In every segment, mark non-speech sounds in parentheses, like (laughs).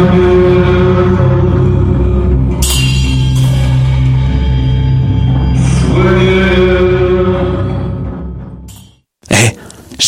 Thank you.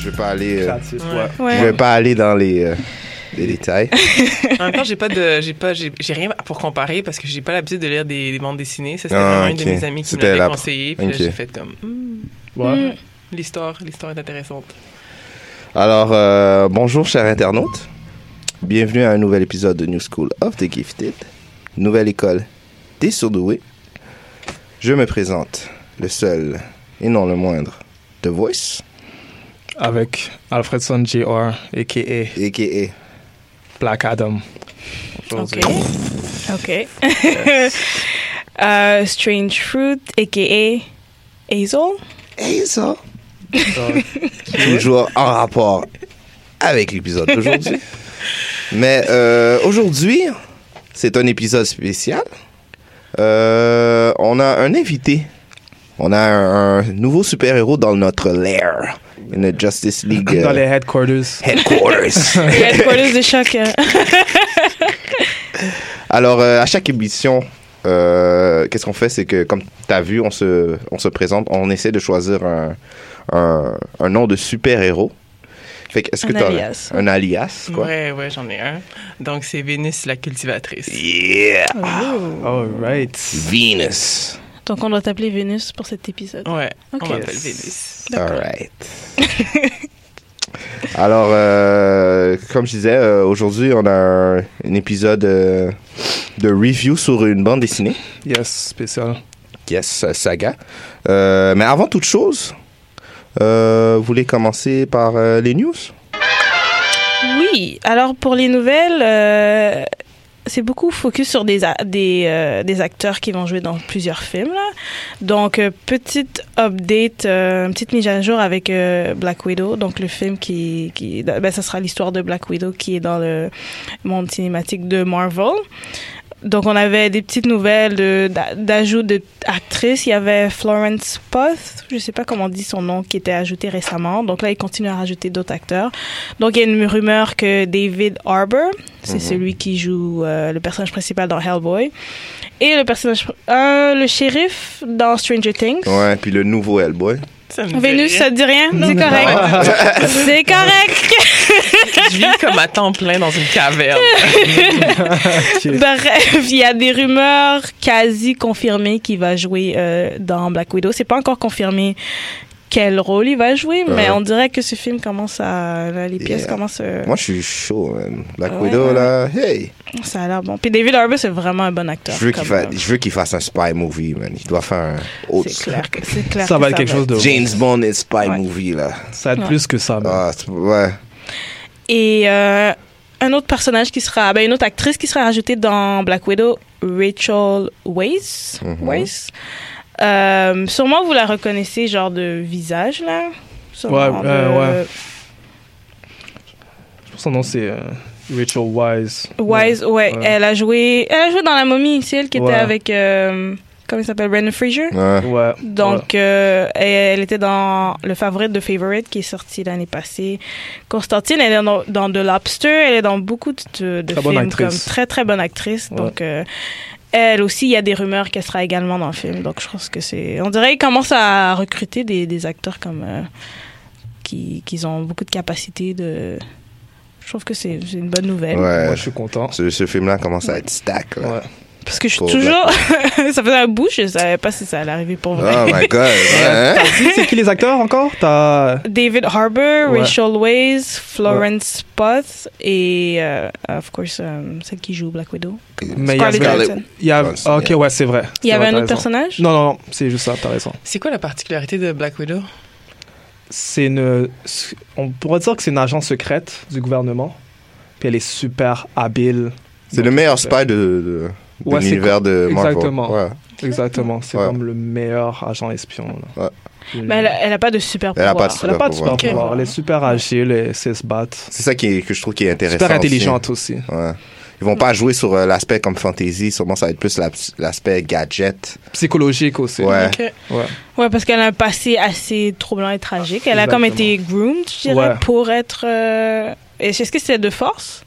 je vais pas aller. euh, Créatif, ouais. Ouais. Je vais pas aller dans les, euh, les détails. En même temps, j'ai pas de, j'ai pas, j'ai j'ai rien pour comparer parce que j'ai pas l'habitude de lire des, des bandes dessinées. Ça, c'était Ah, vraiment une de mes amies qui me C'était l'avait la- conseillé. Puis ok. j'ai fait comme, Hmm, Ouais. l'histoire, l'histoire est intéressante. Alors, euh, bonjour, chers internautes. Bienvenue à un nouvel épisode de New School of the Gifted, nouvelle école des surdoués. Je me présente, le seul et non le moindre, The Voice, Avec Alfredson Jr., a.k.a. a.k.a. Black Adam. Aujourd'hui. Ok. Euh, (laughs) Strange Fruit, a.k.a. Hazel. Hazel. (laughs) Toujours en rapport avec l'épisode d'aujourd'hui. Mais euh, aujourd'hui, c'est un épisode spécial. Euh, on a un invité. On a un, un nouveau super-héros dans notre lair. In the Justice League euh, Dans les headquarters. headquarters. (laughs) Headquarters de choc. euh. (laughs) Alors, euh, à chaque émission, euh, qu'est-ce qu'on fait? C'est que, comme tu as vu, on se, on se présente, on essaie de choisir un, un, un nom de super-héros. Fait que, est-ce que Un t'as alias. un alias, quoi? Ouais, ouais, j'en ai un. Donc, c'est Vénus la cultivatrice. Yeah! All right. Venus. Donc, on doit t'appeler Vénus pour cet épisode. Ouais, Ok. on m'appelle Vénus. All right. (laughs) Alors, euh, comme je disais, euh, aujourd'hui, on a un, un épisode euh, de review sur une bande dessinée. Yes, spécial. Yes, saga. Euh, mais avant toute chose, euh, vous voulez commencer par euh, les news? Oui, alors pour les nouvelles, euh, c'est beaucoup focus sur des, des, euh, des acteurs qui vont jouer dans plusieurs films. là. Donc, euh, petite update, euh, petite mise à jour avec Black Widow. Donc, le film qui, qui ben, ça sera l'histoire de Black Widow qui est dans le monde cinématique de Marvel. Donc, on avait des petites nouvelles de- d'a- d'ajout d'actrices. Il y avait Florence Puth, je sais pas comment on dit son nom, qui était ajouté récemment. Donc là, ils continuent à rajouter d'autres acteurs. Donc, il y a une rumeur que David Harbour, c'est celui qui joue euh, le personnage principal dans Hellboy, et le personnage, euh, le shérif dans Stranger Things. Ouais, puis le nouveau Hellboy. Ça me fait Vénus, ça te dit rien? C'est correct. (laughs) C'est correct. Je vis comme à temps plein dans une caverne. (laughs) Bref, il y a des rumeurs quasi confirmées qu'il va jouer euh, dans Black Widow. C'est pas encore confirmé quel rôle il va jouer, mais Ouais. on dirait que ce film commence à... là, les pièces Yeah. commencent... euh, Moi, je suis chaud, man. Black Ouais, Widow, ouais. là, hey! Ça a l'air bon. Puis David Harbour, c'est vraiment un bon acteur. Je veux qu'il fa- euh, fasse un spy movie, man. Il doit faire un autre. C'est clair que c'est clair. Ça que va être quelque chose de. James Bond et spy Ouais. movie, là. Ça va être Ouais. plus que ça. man. Ah, ouais. Et euh, un autre personnage qui sera, ben une autre actrice qui sera rajoutée dans Black Widow, Rachel Weisz. Mhm. Weisz. Euh, sûrement vous la reconnaissez, genre de visage là. Sûrement Ouais, euh, de- ouais. Son nom, c'est euh, Rachel Wise. Wise, ouais, Ouais. Elle a joué, elle a joué dans la momie, c'est elle qui était avec, euh, comment il s'appelle, Brendan Fraser. Ouais. Ouais. Donc, euh, elle, était dans le favorite de Favorite qui est sorti l'année passée. Constantine, elle est dans, dans The Lobster, elle est dans beaucoup de, de Très bonne films actrice. comme très très bonne actrice. Ouais. Donc, euh, elle aussi, il y a des rumeurs qu'elle sera également dans le film. Donc, je pense que c'est, on dirait qu'ils commencent à recruter des, des acteurs comme euh, qui, qui ont beaucoup de capacité de Je trouve que c'est c'est une bonne nouvelle. Ouais. Moi, je suis content. Ce, ce film-là commence à être stack. là. Ouais. Parce que je suis Pour toujours. (laughs) ça faisait un bout, je savais pas si ça allait arriver pour vrai. Oh my god. (laughs) ouais, c'est qui les acteurs encore? T'as. David Harbour, Ouais. Rachel Weisz, Florence Pugh et, euh, of course, euh, celle qui joue Black Widow. Mais il y avait. Scarlett Johansson. il y a- Ouais, ok, ouais, c'est vrai. Il y avait un autre personnage? Non, non, non, c'est juste ça, t'as raison. C'est quoi la particularité de Black Widow? C'est une. On pourrait dire que c'est une agence secrète du gouvernement. Puis elle est super habile. C'est le meilleur spy de, de, de Ouais, c'est l'univers de Marvel. Exactement. Ouais. Exactement. C'est Ouais. comme le meilleur agent espion. là. Ouais. Mais elle, a- elle a pas de super Elle a pouvoir. pas de Elle a pas de pouvoir. super Ok. pouvoir. Elle est super agile et sait se battre. C'est ça qui est- que je trouve qui est intéressant. Super aussi. intelligente aussi. Ouais. Ils vont pas jouer sur euh, l'aspect comme fantasy, sûrement ça va être plus la- l'aspect gadget. Psychologique aussi. Ouais. Ok. Ouais. Ouais, parce qu'elle a un passé assez troublant et tragique. Elle a comme été groomed, je dirais, Ouais. pour être. euh, Est-ce que c'est de force?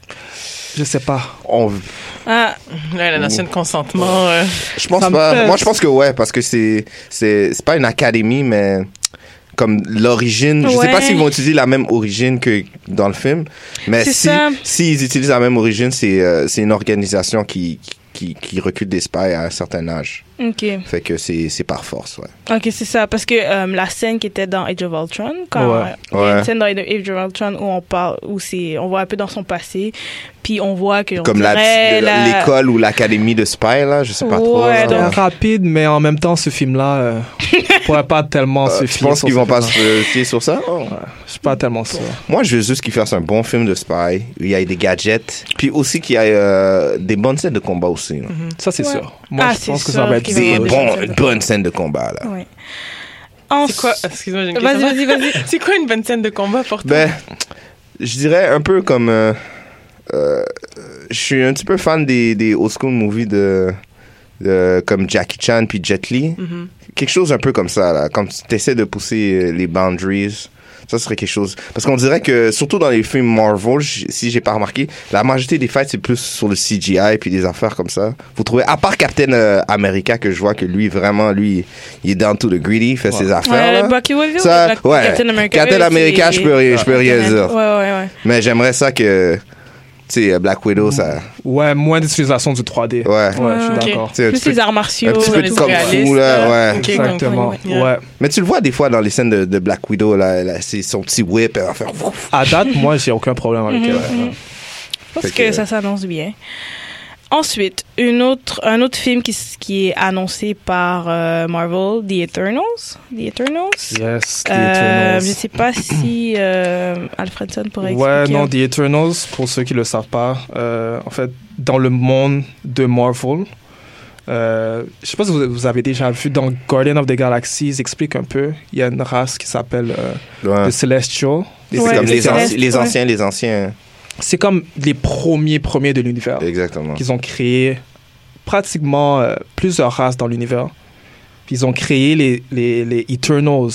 Je sais pas. On- Ah, Là, la notion de consentement. euh, Je pense pas. Moi, je pense que ouais, parce que c'est c'est c'est pas une académie, mais comme l'origine. Je sais pas Ouais. s'ils vont utiliser la même origine que dans le film, mais si s'ils utilisent la même origine, c'est euh, c'est une organisation qui qui qui recrute des spies à un certain âge. Ok. Fait que c'est c'est par force, ouais. Ok, c'est ça. Parce que euh, la scène qui était dans Age of Ultron, quand Ouais. il y a Ouais. une scène dans Age of Ultron où on parle, où c'est, on voit un peu dans son passé, puis on voit que Comme la- l'école ou l'académie de spy là, je sais pas trop. Ouais, là. Donc- rapide, mais en même temps, ce film-là, euh, on pourrait pas tellement Euh, se tu fier penses sur qu'ils vont pas se fier sur ça? Oh. Je suis pas tellement sûr. Moi, je veux juste qu'ils fassent un bon film de spy, où il y ait des gadgets, puis aussi qu'il y ait euh, des bonnes scènes de combat aussi. là. Ça, c'est Ouais. sûr. Moi, Ah, je pense que sûr ça va être qu'il va y Des avoir bon. des bons, bonnes scènes de combat, là. Ouais. C'est quoi? Excuse-moi, j'ai une Vas-y, question. vas-y, vas-y. C'est quoi une bonne scène de combat pour toi? Ben, je dirais un peu comme... euh, euh, je suis un petit peu fan des, des old school movies de, de- comme Jackie Chan puis Jet Li. Mhm. Quelque chose un peu comme ça, là. Comme tu essaies de pousser euh, les boundaries. Ça serait quelque chose. Parce qu'on dirait que, surtout dans les films Marvel, si j'ai pas remarqué, la majorité des fights, c'est plus sur le CGI puis des affaires comme ça. Vous trouvez, à part Captain euh, America, que je vois que lui, vraiment, lui, il est down to the greedy, il fait ses affaires. Ouais. Bucky Williams, Ça, ouais. Captain America. Captain America, je peux rien, je peux rien dire. Ouais, ouais, ouais. Mais j'aimerais ça que, sais, Black Widow, ça, Ouais, moins d'utilisation du 3D. ouais. Ouais, je suis d'accord. Plus les arts martiaux. un petit peu de kung fu, là, là. ouais. Exactement. yeah. Ouais. Mais tu le vois des fois dans les scènes de, de Black Widow, là, là, c'est son petit whip, elle va faire. À date, moi, j'ai aucun problème avec Mhm, elle. mhm. Je pense que- ça s'annonce bien. Ensuite, une autre, un autre film qui, qui est annoncé par euh, Marvel, The Eternals. The Eternals. Yes, The Euh, Eternals. je sais pas si euh, Alfredson pourrait Ouais, expliquer. non, The Eternals, pour ceux qui le savent pas, euh, en fait, dans le monde de Marvel, euh, je sais pas si vous, vous avez déjà vu dans Guardian of the Galaxy, ils expliquent un peu. Il y a une race qui s'appelle euh, Ouais. The Celestial. Les Ouais, C'est comme les, les ouais. anciens, les anciens. C'est comme les premiers premiers de l'univers Exactement. qu'ils ont créé pratiquement euh, plusieurs races dans l'univers. Puis ils ont créé les, les, les Eternals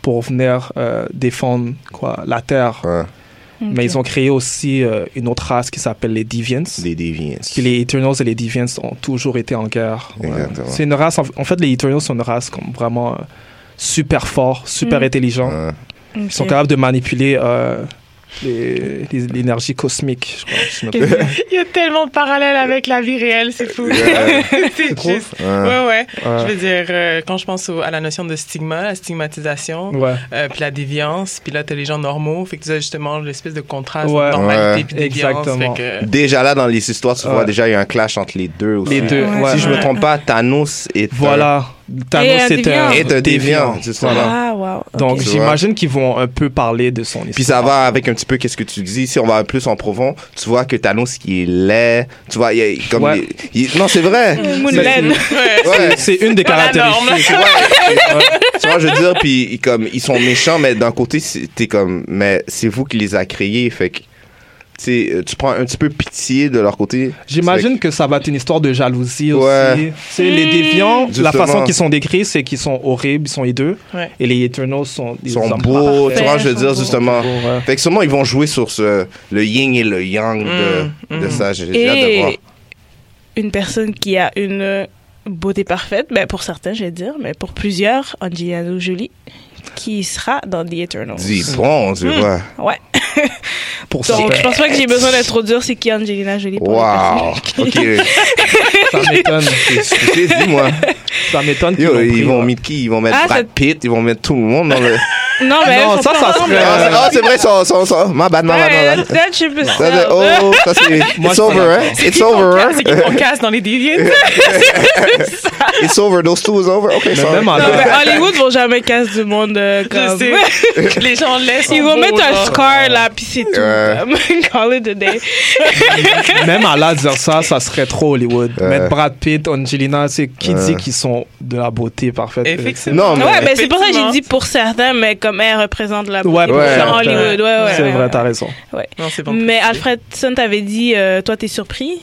pour venir euh, défendre quoi, la Terre. Ouais. Mais ils ont créé aussi euh, une autre race qui s'appelle les Deviants. Des Deviants. Puis les Eternals et les Deviants ont toujours été en guerre. Ouais. Exactement. C'est une race, en, en fait, les Eternals sont une race comme vraiment euh, super fort, super Mm. intelligent. Ouais. Ils sont capables de manipuler euh, les- les- l'énergie cosmique, je crois. si je. (laughs) Il y a tellement de parallèles avec la vie réelle, c'est fou. Ouais. (laughs) c'est juste. Ouais. Ouais, ouais. Je veux dire, euh, quand je pense au- à la notion de stigma, la stigmatisation, Ouais. euh, puis la déviance, puis là, t'as les gens normaux, fait que tu as justement l'espèce de contraste normalité Ouais. puis déviance. Exactement. Fait que, Déjà là, dans les histoires, tu Ouais. vois déjà, il y a un clash entre les deux aussi. Les deux, Ouais. ouais. Si je me trompe pas, Thanos est un- Voilà. Un un, est un déviant, justement. Ah, wow. Donc Tu j'imagine qu'ils vont un peu parler de son histoire. Puis ça va avec un petit peu qu'est-ce que tu dis. Si on va plus en profond, tu vois que Thanos qui est laid. Tu vois, il y a comme Ouais. il- il- non, c'est vrai. Ouais. Ouais. C'est une des caractéristiques. norme. tu vois, je veux dire, puis ils- comme ils sont méchants, mais d'un côté, c'est- t'es comme, mais c'est vous qui les a créés, fait que, tu euh, tu prends un petit peu pitié de leur côté. J'imagine que ça va être une histoire de jalousie Ouais. aussi. C'est les déviants, la Justement. façon qu'ils sont décrits, c'est qu'ils sont horribles, ils sont hideux. Ouais. Et les Eternals sont des Ils sont beaux, tu vois, je veux dire, beaux. justement. Ouais. Fait que sûrement, ils vont jouer sur ce, le yin et le yang de, Mm, de mm. ça. J'ai hâte de voir. Et une personne qui a une beauté parfaite, ben pour certains, je vais dire, mais pour plusieurs, Angelina Jolie, qui sera dans The Eternals. Dis bon, tu vois. Ouais. (laughs) pour Donc, je pense pas que j'ai besoin d'être trop dur, c'est qui Angelina Jolie pour Wow. Ok. (laughs) Ça m'étonne. Je t'ai dit, moi. Ça m'étonne qu'ils ils vont là. mettre qui? Ils vont mettre Ah, Brad Pitt, ils vont mettre tout le monde dans le. Non, mais Non, ça, ça serait- Ah, c'est- ah, c'est vrai, ça, ça, ça. Ma bad, ma bad, ma bad. that- ship is Ça, oh, ça c'est. Moi, It's je over, hein? It's over, hein? C'est qu'on casse dans les deviants. (laughs) It's over, those two is over? Ok, Mais mais Hollywood vont jamais casser du monde euh, Je comme. sais. (laughs) Les gens laissent. Ils vont mettre un scar là, puis c'est tout. (laughs) Call it a day. Même à là dire ça, ça serait trop Hollywood. Mettre Brad Pitt, Angelina, c'est qui dit qu'ils sont de la beauté parfaite. Effectivement. Non, mais. Ouais, ben c'est pour ça que j'ai dit pour certains, mais comme elle représente la Ouais, ouais. Hollywood. Ouais, ouais. C'est ouais, vrai, ouais. t'as raison. Non, c'est bon. Mais Alfredson t'avait dit, euh, toi, t'es surpris?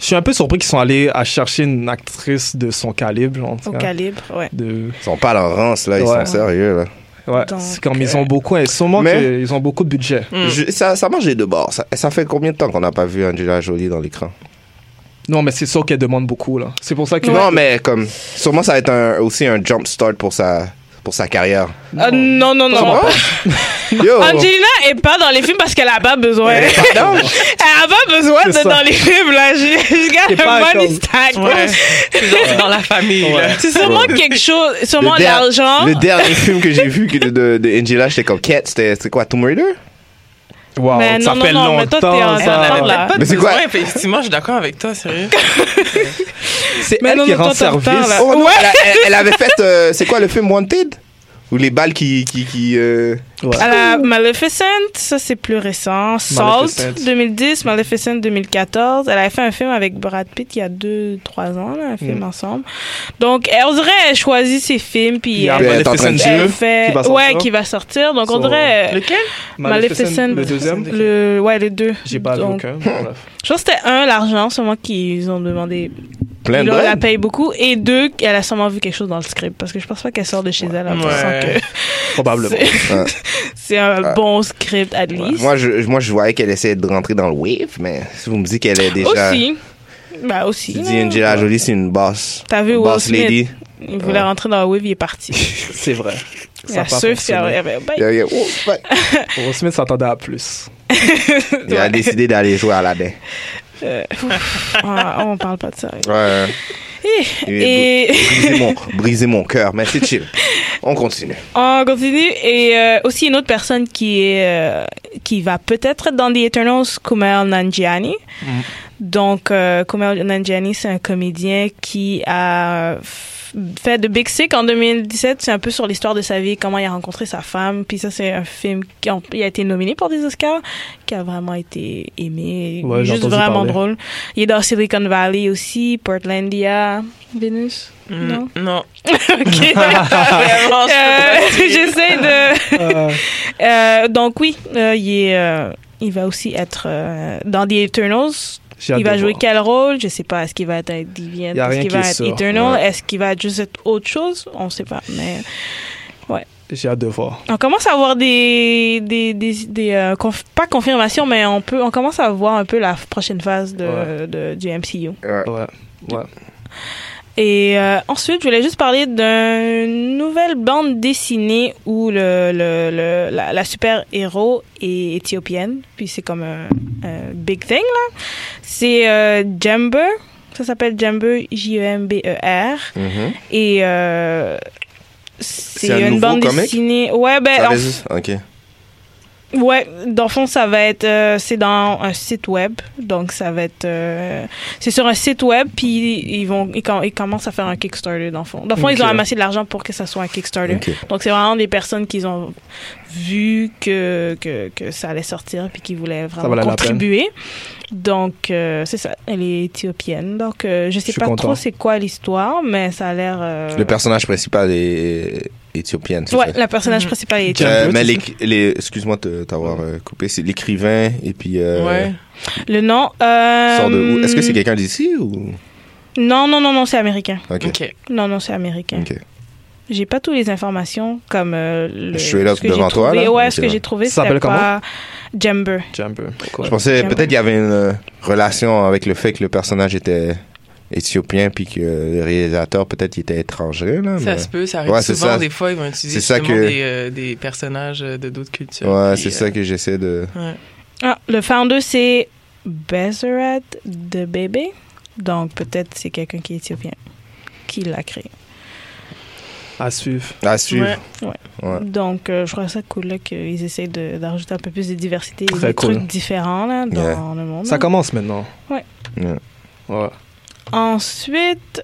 Je suis un peu surpris qu'ils sont allés à chercher une actrice de son calibre, en tout au cas. calibre, ouais. De... Ils sont pas à leur rance, là. Ils Ouais. sont sérieux, là. Ouais, c'est comme ils ont beaucoup, et sûrement Mais- qu'ils ont beaucoup de budget. Mm. Je- ça, ça marche des deux bords. Ça, ça fait combien de temps qu'on n'a pas vu Angela Jolie dans l'écran? Non, mais c'est sûr qu'elle demande beaucoup, là. C'est pour ça que. Non, mais comme. Sûrement, ça va être un- aussi un jump start pour sa, pour sa carrière. Ah, non, non, non. Sûrement. (laughs) Yo! Angelina est pas dans les films parce qu'elle a pas besoin. Elle (laughs) a pas besoin d'être dans les films, là. Je, pas un money comme- stack. Ouais. (laughs) Dans la famille. C'est sûrement quelque chose, sûrement Le der- l'argent. Le dernier film que j'ai vu que de, de, de Angela, j'étais comme Cat, c'était c'était quoi, Tomb Raider? Wow, Mais ça non, fait non, non, mais toi, longtemps. en- ça. en- là. Mais c'est besoin, quoi? effectivement, je suis d'accord avec toi, sérieux. (laughs) C'est elle non, qui non, rend service. Oh non, Ouais. elle, a- elle- elle avait (laughs) fait, euh, c'est quoi le film Wanted? Ou les balles qui. qui, qui euh, Ouais. Elle a Maleficent, ça c'est plus récent. Salt, Maleficent. 2010, Maleficent 2014. Elle avait fait un film avec Brad Pitt il y a 2-3 ans, là, un film Mm. ensemble. Donc, elle, on dirait elle choisit ses films, puis Il y a elle, elle est en train de Maleficent elle 2 fait... qui va sortir? ouais, qui va sortir. Donc, on dirait... euh, Lequel? Maleficent, le deuxième? le, ouais, les deux. J'ai pas Donc, aucun. (laughs) Je pense que c'était un, l'argent, sûrement qu'ils ont demandé. plein de la payent beaucoup. Et deux, elle a sûrement vu quelque chose dans le script. Parce que je pense pas qu'elle sort de chez elle en Ouais. pensant que Probablement. (laughs) (laughs) C'est un bon script, at least. Moi je, moi, je voyais qu'elle essayait de rentrer dans le wave, mais si vous me dites qu'elle est déjà. Aussi. Bah aussi. Tu dis Angela Jolie, c'est une boss. T'as vu Will boss Smith? lady. Il voulait rentrer dans la wave, il est parti. (laughs) C'est vrai. Il Ça a a surf, il a- il bye. Il il oh. (laughs) Will Smith s'attendait à plus. Il a décidé d'aller jouer à Aladdin. Euh, ouf. Ah, on parle pas de ça. Ouais. Et Briser mon, (laughs) briser mon cœur, mais c'est chill. On continue. on continue. Et euh, aussi une autre personne qui est euh, qui va peut-être être dans The Eternals, Kumail Nanjiani. Donc, euh, Kumail Nanjiani, c'est un comédien qui a fait de Big Sick en 2017. C'est un peu sur l'histoire de sa vie, comment il a rencontré sa femme. Puis ça, c'est un film qui a, il a été nominé pour des Oscars, qui a vraiment été aimé. Ouais, juste vraiment parler. drôle. Il est dans Silicon Valley aussi, Portlandia, Venus. Non? Mm, Non? (laughs) Ok. (laughs) Vraiment, Euh, J'essaie de. (laughs) Euh, donc oui, euh, il est, euh, il va aussi être euh, dans The Eternals. Il va jouer voir. quel rôle? Je sais pas. Est-ce qu'il va être Deviant? Est-ce qu'il qui va est être sûr. Eternal? Ouais. Est-ce qu'il va juste être autre chose? On sait pas. Mais J'ai hâte de voir. on commence à avoir des des des, des, euh, conf- pas confirmations, mais on peut on commence à voir un peu la prochaine phase de, Ouais. de du MCU. Ouais. Ouais. Et euh, ensuite, je voulais juste parler d'une nouvelle bande dessinée où le, le, le- la, la super-héros est éthiopienne. Puis c'est comme un, un big thing, là. C'est euh, Jember. Ça s'appelle Jember, J-E-M-B-E-R. Mhm. Et euh, c'est C'est un une bande comic? dessinée. Ouais, ben, Ça en résiste? Ouais, dans le fond, ça va être, euh, c'est dans un site web, donc ça va être, euh, c'est sur un site web, puis ils vont, ils, com- ils commencent à faire un Kickstarter dans le fond. Dans le fond, ils ont amassé de l'argent pour que ça soit un Kickstarter. Donc c'est vraiment des personnes qui ont vu que que, que ça allait sortir, puis qui voulaient vraiment contribuer. Donc euh, c'est ça, elle est éthiopienne. Donc euh, je sais Je pas content. trop c'est quoi l'histoire, mais ça a l'air. euh, Le personnage principal est éthopien, c'est Ouais, ça? le personnage principal est Euh, éthiopien. mais les, les- excuse-moi de t'avoir euh, coupé, c'est l'écrivain et puis euh, Ouais. Le nom. Euh, sort de où? Est-ce que c'est quelqu'un d'ici ou? Non, non, non, non, c'est américain. Ok. Ok. Non, non, c'est américain. Ok. J'ai pas toutes les informations comme euh, le. Straight up devant toi, trouvé. là? Ouais, Ok, ce que j'ai trouvé, Ça s'appelle comment? Jumper. Cool. Je pensais peut-être qu'il y avait une euh, relation avec le fait que le personnage était éthiopien puis que le réalisateur peut-être il était étranger là. Ça mais- se peut, ça arrive Ouais, souvent. ça. Des fois, ils vont utiliser ça justement que- des, euh, des personnages euh, de d'autres cultures. Ouais, c'est euh, ça que j'essaie de. ouais. Ah, le founder, c'est Bezerat de Bébé. Donc, peut-être c'est quelqu'un qui est éthiopien qui l'a créé. À suivre. À suivre. Ouais. Ouais. Donc, euh, je trouve ça cool là, qu'ils essayent de- d'ajouter un peu plus de diversité et Très des cool. trucs différents là, dans Yeah. le monde. Ça commence maintenant. Ouais. Yeah. Ouais. Ensuite,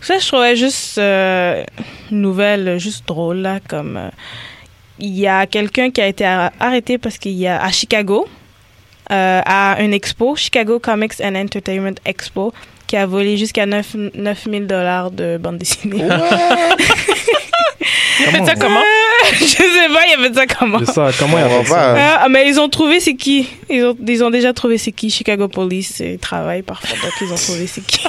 ça, je trouvais juste euh, une nouvelle, juste drôle, là, comme euh, il y a quelqu'un qui a été ar- arrêté parce qu'il y a à Chicago, euh, à une expo, Chicago Comics and Entertainment Expo, qui a volé jusqu'à 9, 000 dollars de bande dessinée. (laughs) Il fait ça comment? (laughs) je sais pas, il a fait ça comment? C'est ça. Comment il a On va fait ça? pas- Ah, mais ils ont trouvé c'est qui? Ils ont, ils ont déjà trouvé c'est qui? Chicago Police, ils travaillent parfois, donc ils ont trouvé c'est qui?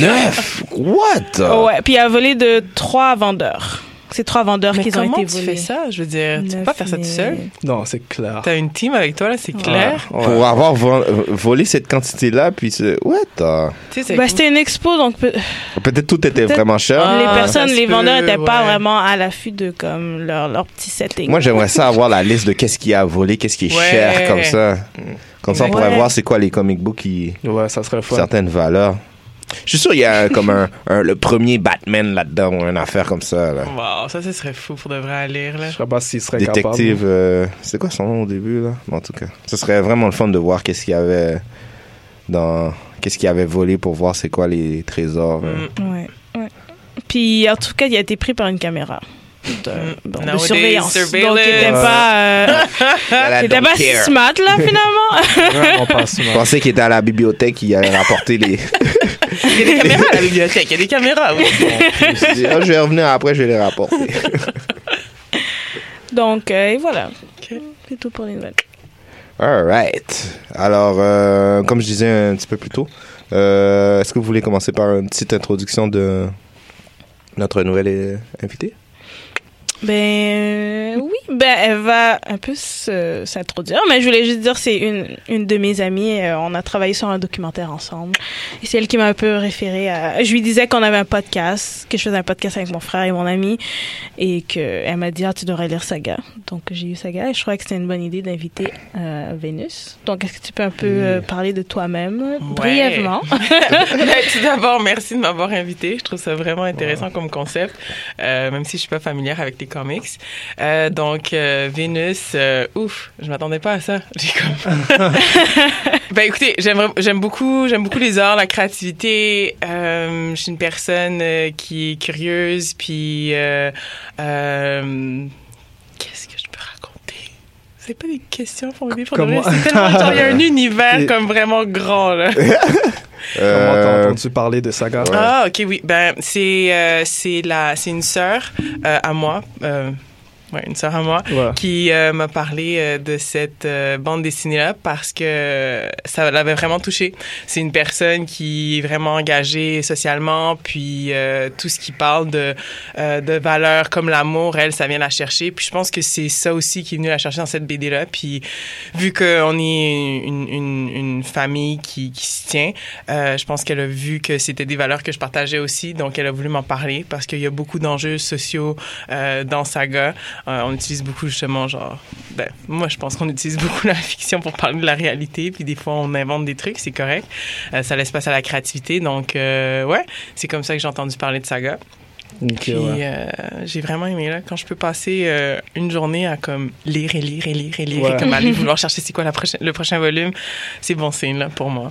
Neuf? What? Oh, ouais, puis il a volé de trois vendeurs. C'est trois vendeurs Mais qui ont comment été tu volés. fais ça? Je veux dire, tu peux pas faire ça tout seul. Non, c'est clair. T'as une team avec toi, là, c'est clair? Ouais. Pour avoir vo- euh, volé cette quantité-là, puis Tu sais, c'est Bah, c'était une expo, donc peut- Peut-être tout était vraiment cher. Ah, les ça personnes, les vendeurs n'étaient pas ouais. vraiment à l'affût de comme leur, leur petit setting. Moi, j'aimerais ça avoir la liste de qu'est-ce qui a volé, qu'est-ce qui est Ouais. cher, comme ça. Comme ça, on pourrait Ouais. voir c'est quoi les comic books qui... Ouais, ça serait fun. certaines valeurs. Je suis sûr qu'il y a un- comme un, un- le premier Batman là-dedans ou une affaire comme ça. Là. Wow, ça, ce serait fou pour de vrai à lire, là. Je sais pas s'il serait Détective, capable. euh, c'est quoi son nom au début là? Mais En tout cas, ce serait vraiment le fun de voir qu'est-ce qu'il y avait dans, qu'est-ce qu'il avait volé pour voir c'est quoi les trésors. euh. Mm. Ouais, ouais. Puis en tout cas, il a été pris par une caméra de, bon, de Nowadays, surveillance. Donc, surveillance. il n'était pas, euh, (laughs) il était pas si smart là (laughs) finalement. Vraiment pas (laughs) Je pensais qu'il était à la bibliothèque, il allait rapporter les. Il y a des caméras à la bibliothèque, il y a des caméras, oui. je me suis dit, ah, je vais revenir après, je vais les rapporter. Donc euh, et voilà. C'est tout pour les nouvelles. Alright. Alors, euh, comme je disais un petit peu plus tôt, euh, est-ce que vous voulez commencer par une petite introduction de notre nouvelle invitée? Ben euh, oui, ben elle va un peu s'introduire, mais je voulais juste dire c'est une une de mes amies. euh, on a travaillé sur un documentaire ensemble, et c'est elle qui m'a un peu référé à. Je lui disais qu'on avait un podcast, que je faisais un podcast avec mon frère et mon ami, et que elle m'a dit ah tu devrais lire Saga. Donc j'ai eu Saga et je trouvais que c'était une bonne idée d'inviter euh, Vénus. Donc est-ce que tu peux un peu euh, parler de toi-même brièvement? (laughs) Ben, Tout d'abord, merci de m'avoir invité. Je trouve ça vraiment intéressant comme concept, euh, même si je suis pas familière avec les comics. Euh, donc, euh, Vénus, euh, ouf, je m'attendais pas à ça. (laughs) J'ai comme... (laughs) ben écoutez, j'aime beaucoup, j'aime beaucoup les arts, la créativité. Je suis une personne qui est curieuse, puis euh, euh, qu'est-ce que je peux raconter C'est pas des questions formulées pour. Comment- C'est (laughs) tellement genre, il y a un univers Et- comme vraiment grand là. (laughs) Comment Euh, t'as entendu parler de Saga? Ah, ok, oui. Ben, c'est euh, c'est la c'est une sœur euh, à moi. Euh, ouais, une sœur à moi Ouais. qui euh, m'a parlé euh, de cette euh, bande dessinée-là parce que ça l'avait vraiment touché. C'est une personne qui est vraiment engagée socialement, puis euh, tout ce qui parle de, euh, de valeurs comme l'amour, elle, ça vient la chercher. Puis je pense que c'est ça aussi qui est venu la chercher dans cette BD-là. Puis vu qu'on est une, une, une famille qui, qui s'y tient, euh, je pense qu'elle a vu que c'était des valeurs que je partageais aussi, donc elle a voulu m'en parler parce qu'il y a beaucoup d'enjeux sociaux euh, dans Saga. Euh, on utilise beaucoup justement genre, ben, moi je pense qu'on utilise (laughs) beaucoup la fiction pour parler de la réalité, puis des fois on invente des trucs, c'est correct. Euh, ça laisse place à la créativité, donc euh, ouais, c'est comme ça que j'ai entendu parler de Saga. Ok, Puis ouais. euh, j'ai vraiment aimé là quand je peux passer euh, une journée à comme lire et lire et lire et lire Ouais. et comme aller (laughs) vouloir chercher c'est quoi la prochaine, le prochain volume, c'est bon signe là pour moi.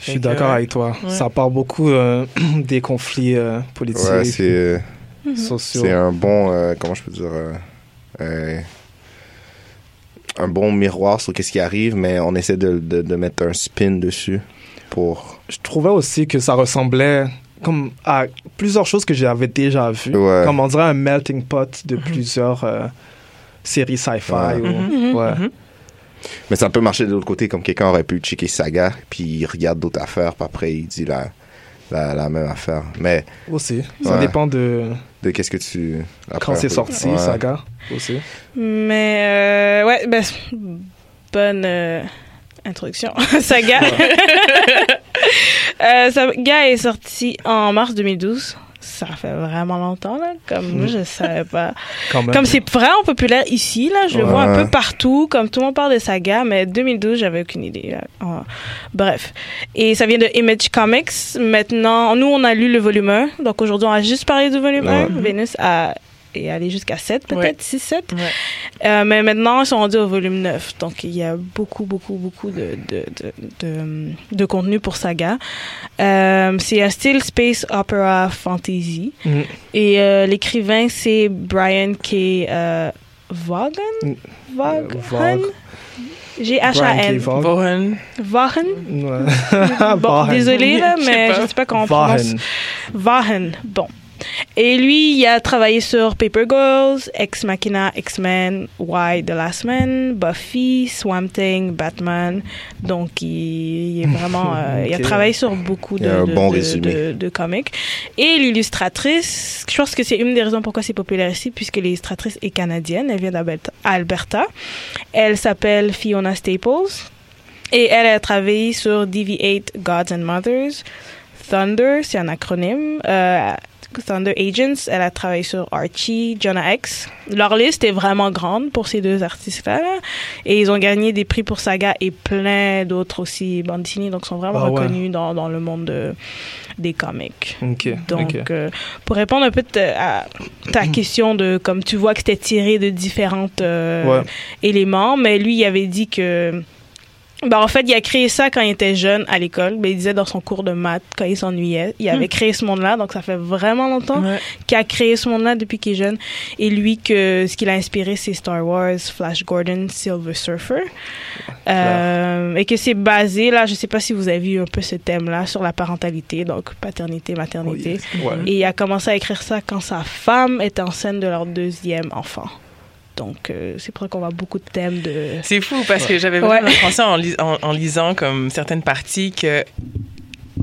Je suis d'accord euh, avec toi. ouais. Ça parle beaucoup euh, (clears throat) des conflits euh, politiques, ouais, c'est sociaux. c'est un bon, euh, comment je peux dire, euh, un bon miroir sur qu'est-ce qui arrive, mais on essaie de, de, de mettre un spin dessus pour. Je trouvais aussi que ça ressemblait comme à plusieurs choses que j'avais déjà vues. Ouais. Comme on dirait un melting pot de plusieurs euh, séries sci-fi. Ouais. ou- Mhm. ouais. Mhm. Mais ça peut marcher de l'autre côté, comme quelqu'un aurait pu checker Saga, puis il regarde d'autres affaires, puis après il dit la, la, la même affaire. Mais Aussi. Ça Ouais. dépend de de qu'est-ce que tu. quand c'est sorti, Ouais. Saga. Aussi. Mais euh, ouais, ben, bonne euh, introduction. (laughs) Saga. (laughs) euh, Saga est sorti en mars 2012. Ça fait vraiment longtemps, là. Comme moi, je savais pas. (laughs) Quand même. Comme c'est vraiment populaire ici, là, je le Ouais. vois un peu partout, comme tout le monde parle de Saga, mais 2012, j'avais aucune idée. là. Ah, bref. Et ça vient de Image Comics. Maintenant, nous, on a lu le volume 1, donc aujourd'hui, on a juste parlé du volume 1. Vénus a allé jusqu'à 7, peut-être, Ouais. 6, 7. Ouais. Euh, mais maintenant, ils sont rendus au volume 9. Donc, il y a beaucoup, beaucoup, beaucoup de, de, de, de, de contenu pour Saga. Euh, c'est un style space opera fantasy. Mhm. Et euh, l'écrivain, c'est Brian K. Euh, Vaughan? Mm. Vaughan? G-H-A-N. Vaughan. Vaughan. Bon, (laughs) Vaughan. désolé, là, mais je sais pas comment on Vaughan. prononce. Vaughan. Bon. Et lui, il a travaillé sur Paper Girls, Ex Machina, X-Men, Why the Last Man, Buffy, Swamp Thing, Batman. Donc, il, il est vraiment, (laughs) euh, il a travaillé sur beaucoup de, de, bon de- de- comics. Et l'illustratrice, je pense que c'est une des raisons pourquoi c'est populaire ici, puisque l'illustratrice est canadienne. Elle vient d'Alberta. Alberta. Elle s'appelle Fiona Staples. Et elle a travaillé sur DV8 Gods and Mothers, Thunder, c'est un acronyme, euh, Thunder Agents, elle a travaillé sur Archie, Jonah X. Leur liste est vraiment grande pour ces deux artistes-là. là. Et ils ont gagné des prix pour Saga et plein d'autres aussi bandes dessinées, donc sont vraiment Ah ouais. reconnus dans, dans le monde de- des comics. Donc, euh, pour répondre un peu à ta (clears throat) question de comme tu vois que c'était tiré de différentes euh, Ouais. éléments, mais lui, il avait dit que. Ben, en fait, il a créé ça quand il était jeune à l'école. Ben, il disait dans son cours de maths, quand il s'ennuyait, il avait créé ce monde-là. Donc, ça fait vraiment longtemps Ouais. qu'il a créé ce monde-là depuis qu'il est jeune. Et lui, que ce qui l'a inspiré, c'est Star Wars, Flash Gordon, Silver Surfer. Euh, et que c'est basé, là, je sais pas si vous avez vu un peu ce thème-là, sur la parentalité, donc paternité, maternité. Ouais. Et il a commencé à écrire ça quand sa femme était enceinte de leur deuxième enfant. Donc, euh, c'est pour ça qu'on voit beaucoup de thèmes de... C'est fou parce que j'avais Ouais. vraiment pensé en, lis- en- en lisant comme certaines parties que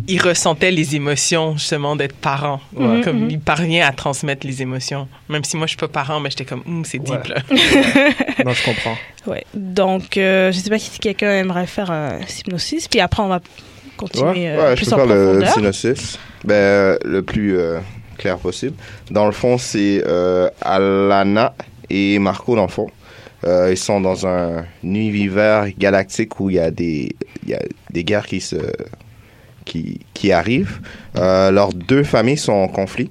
il ressentait les émotions justement d'être parent. Ouais. Comme Mhm. il parvient à transmettre les émotions. Même si moi je suis pas parent, mais j'étais comme Hum, c'est deep Ouais. là. (laughs) Non, je comprends. Ouais. Donc, euh, je sais pas si quelqu'un aimerait faire un synopsis, puis après, on va continuer euh, Ouais, je plus peux en faire le synopsis. Ben, euh, le plus euh, clair possible. Dans le fond, c'est euh, Alana et Marco, dans le fond. Euh, ils sont dans un univers galactique où il y a des, il y a des guerres qui, se, qui, qui arrivent. Euh, leurs deux familles sont en conflit.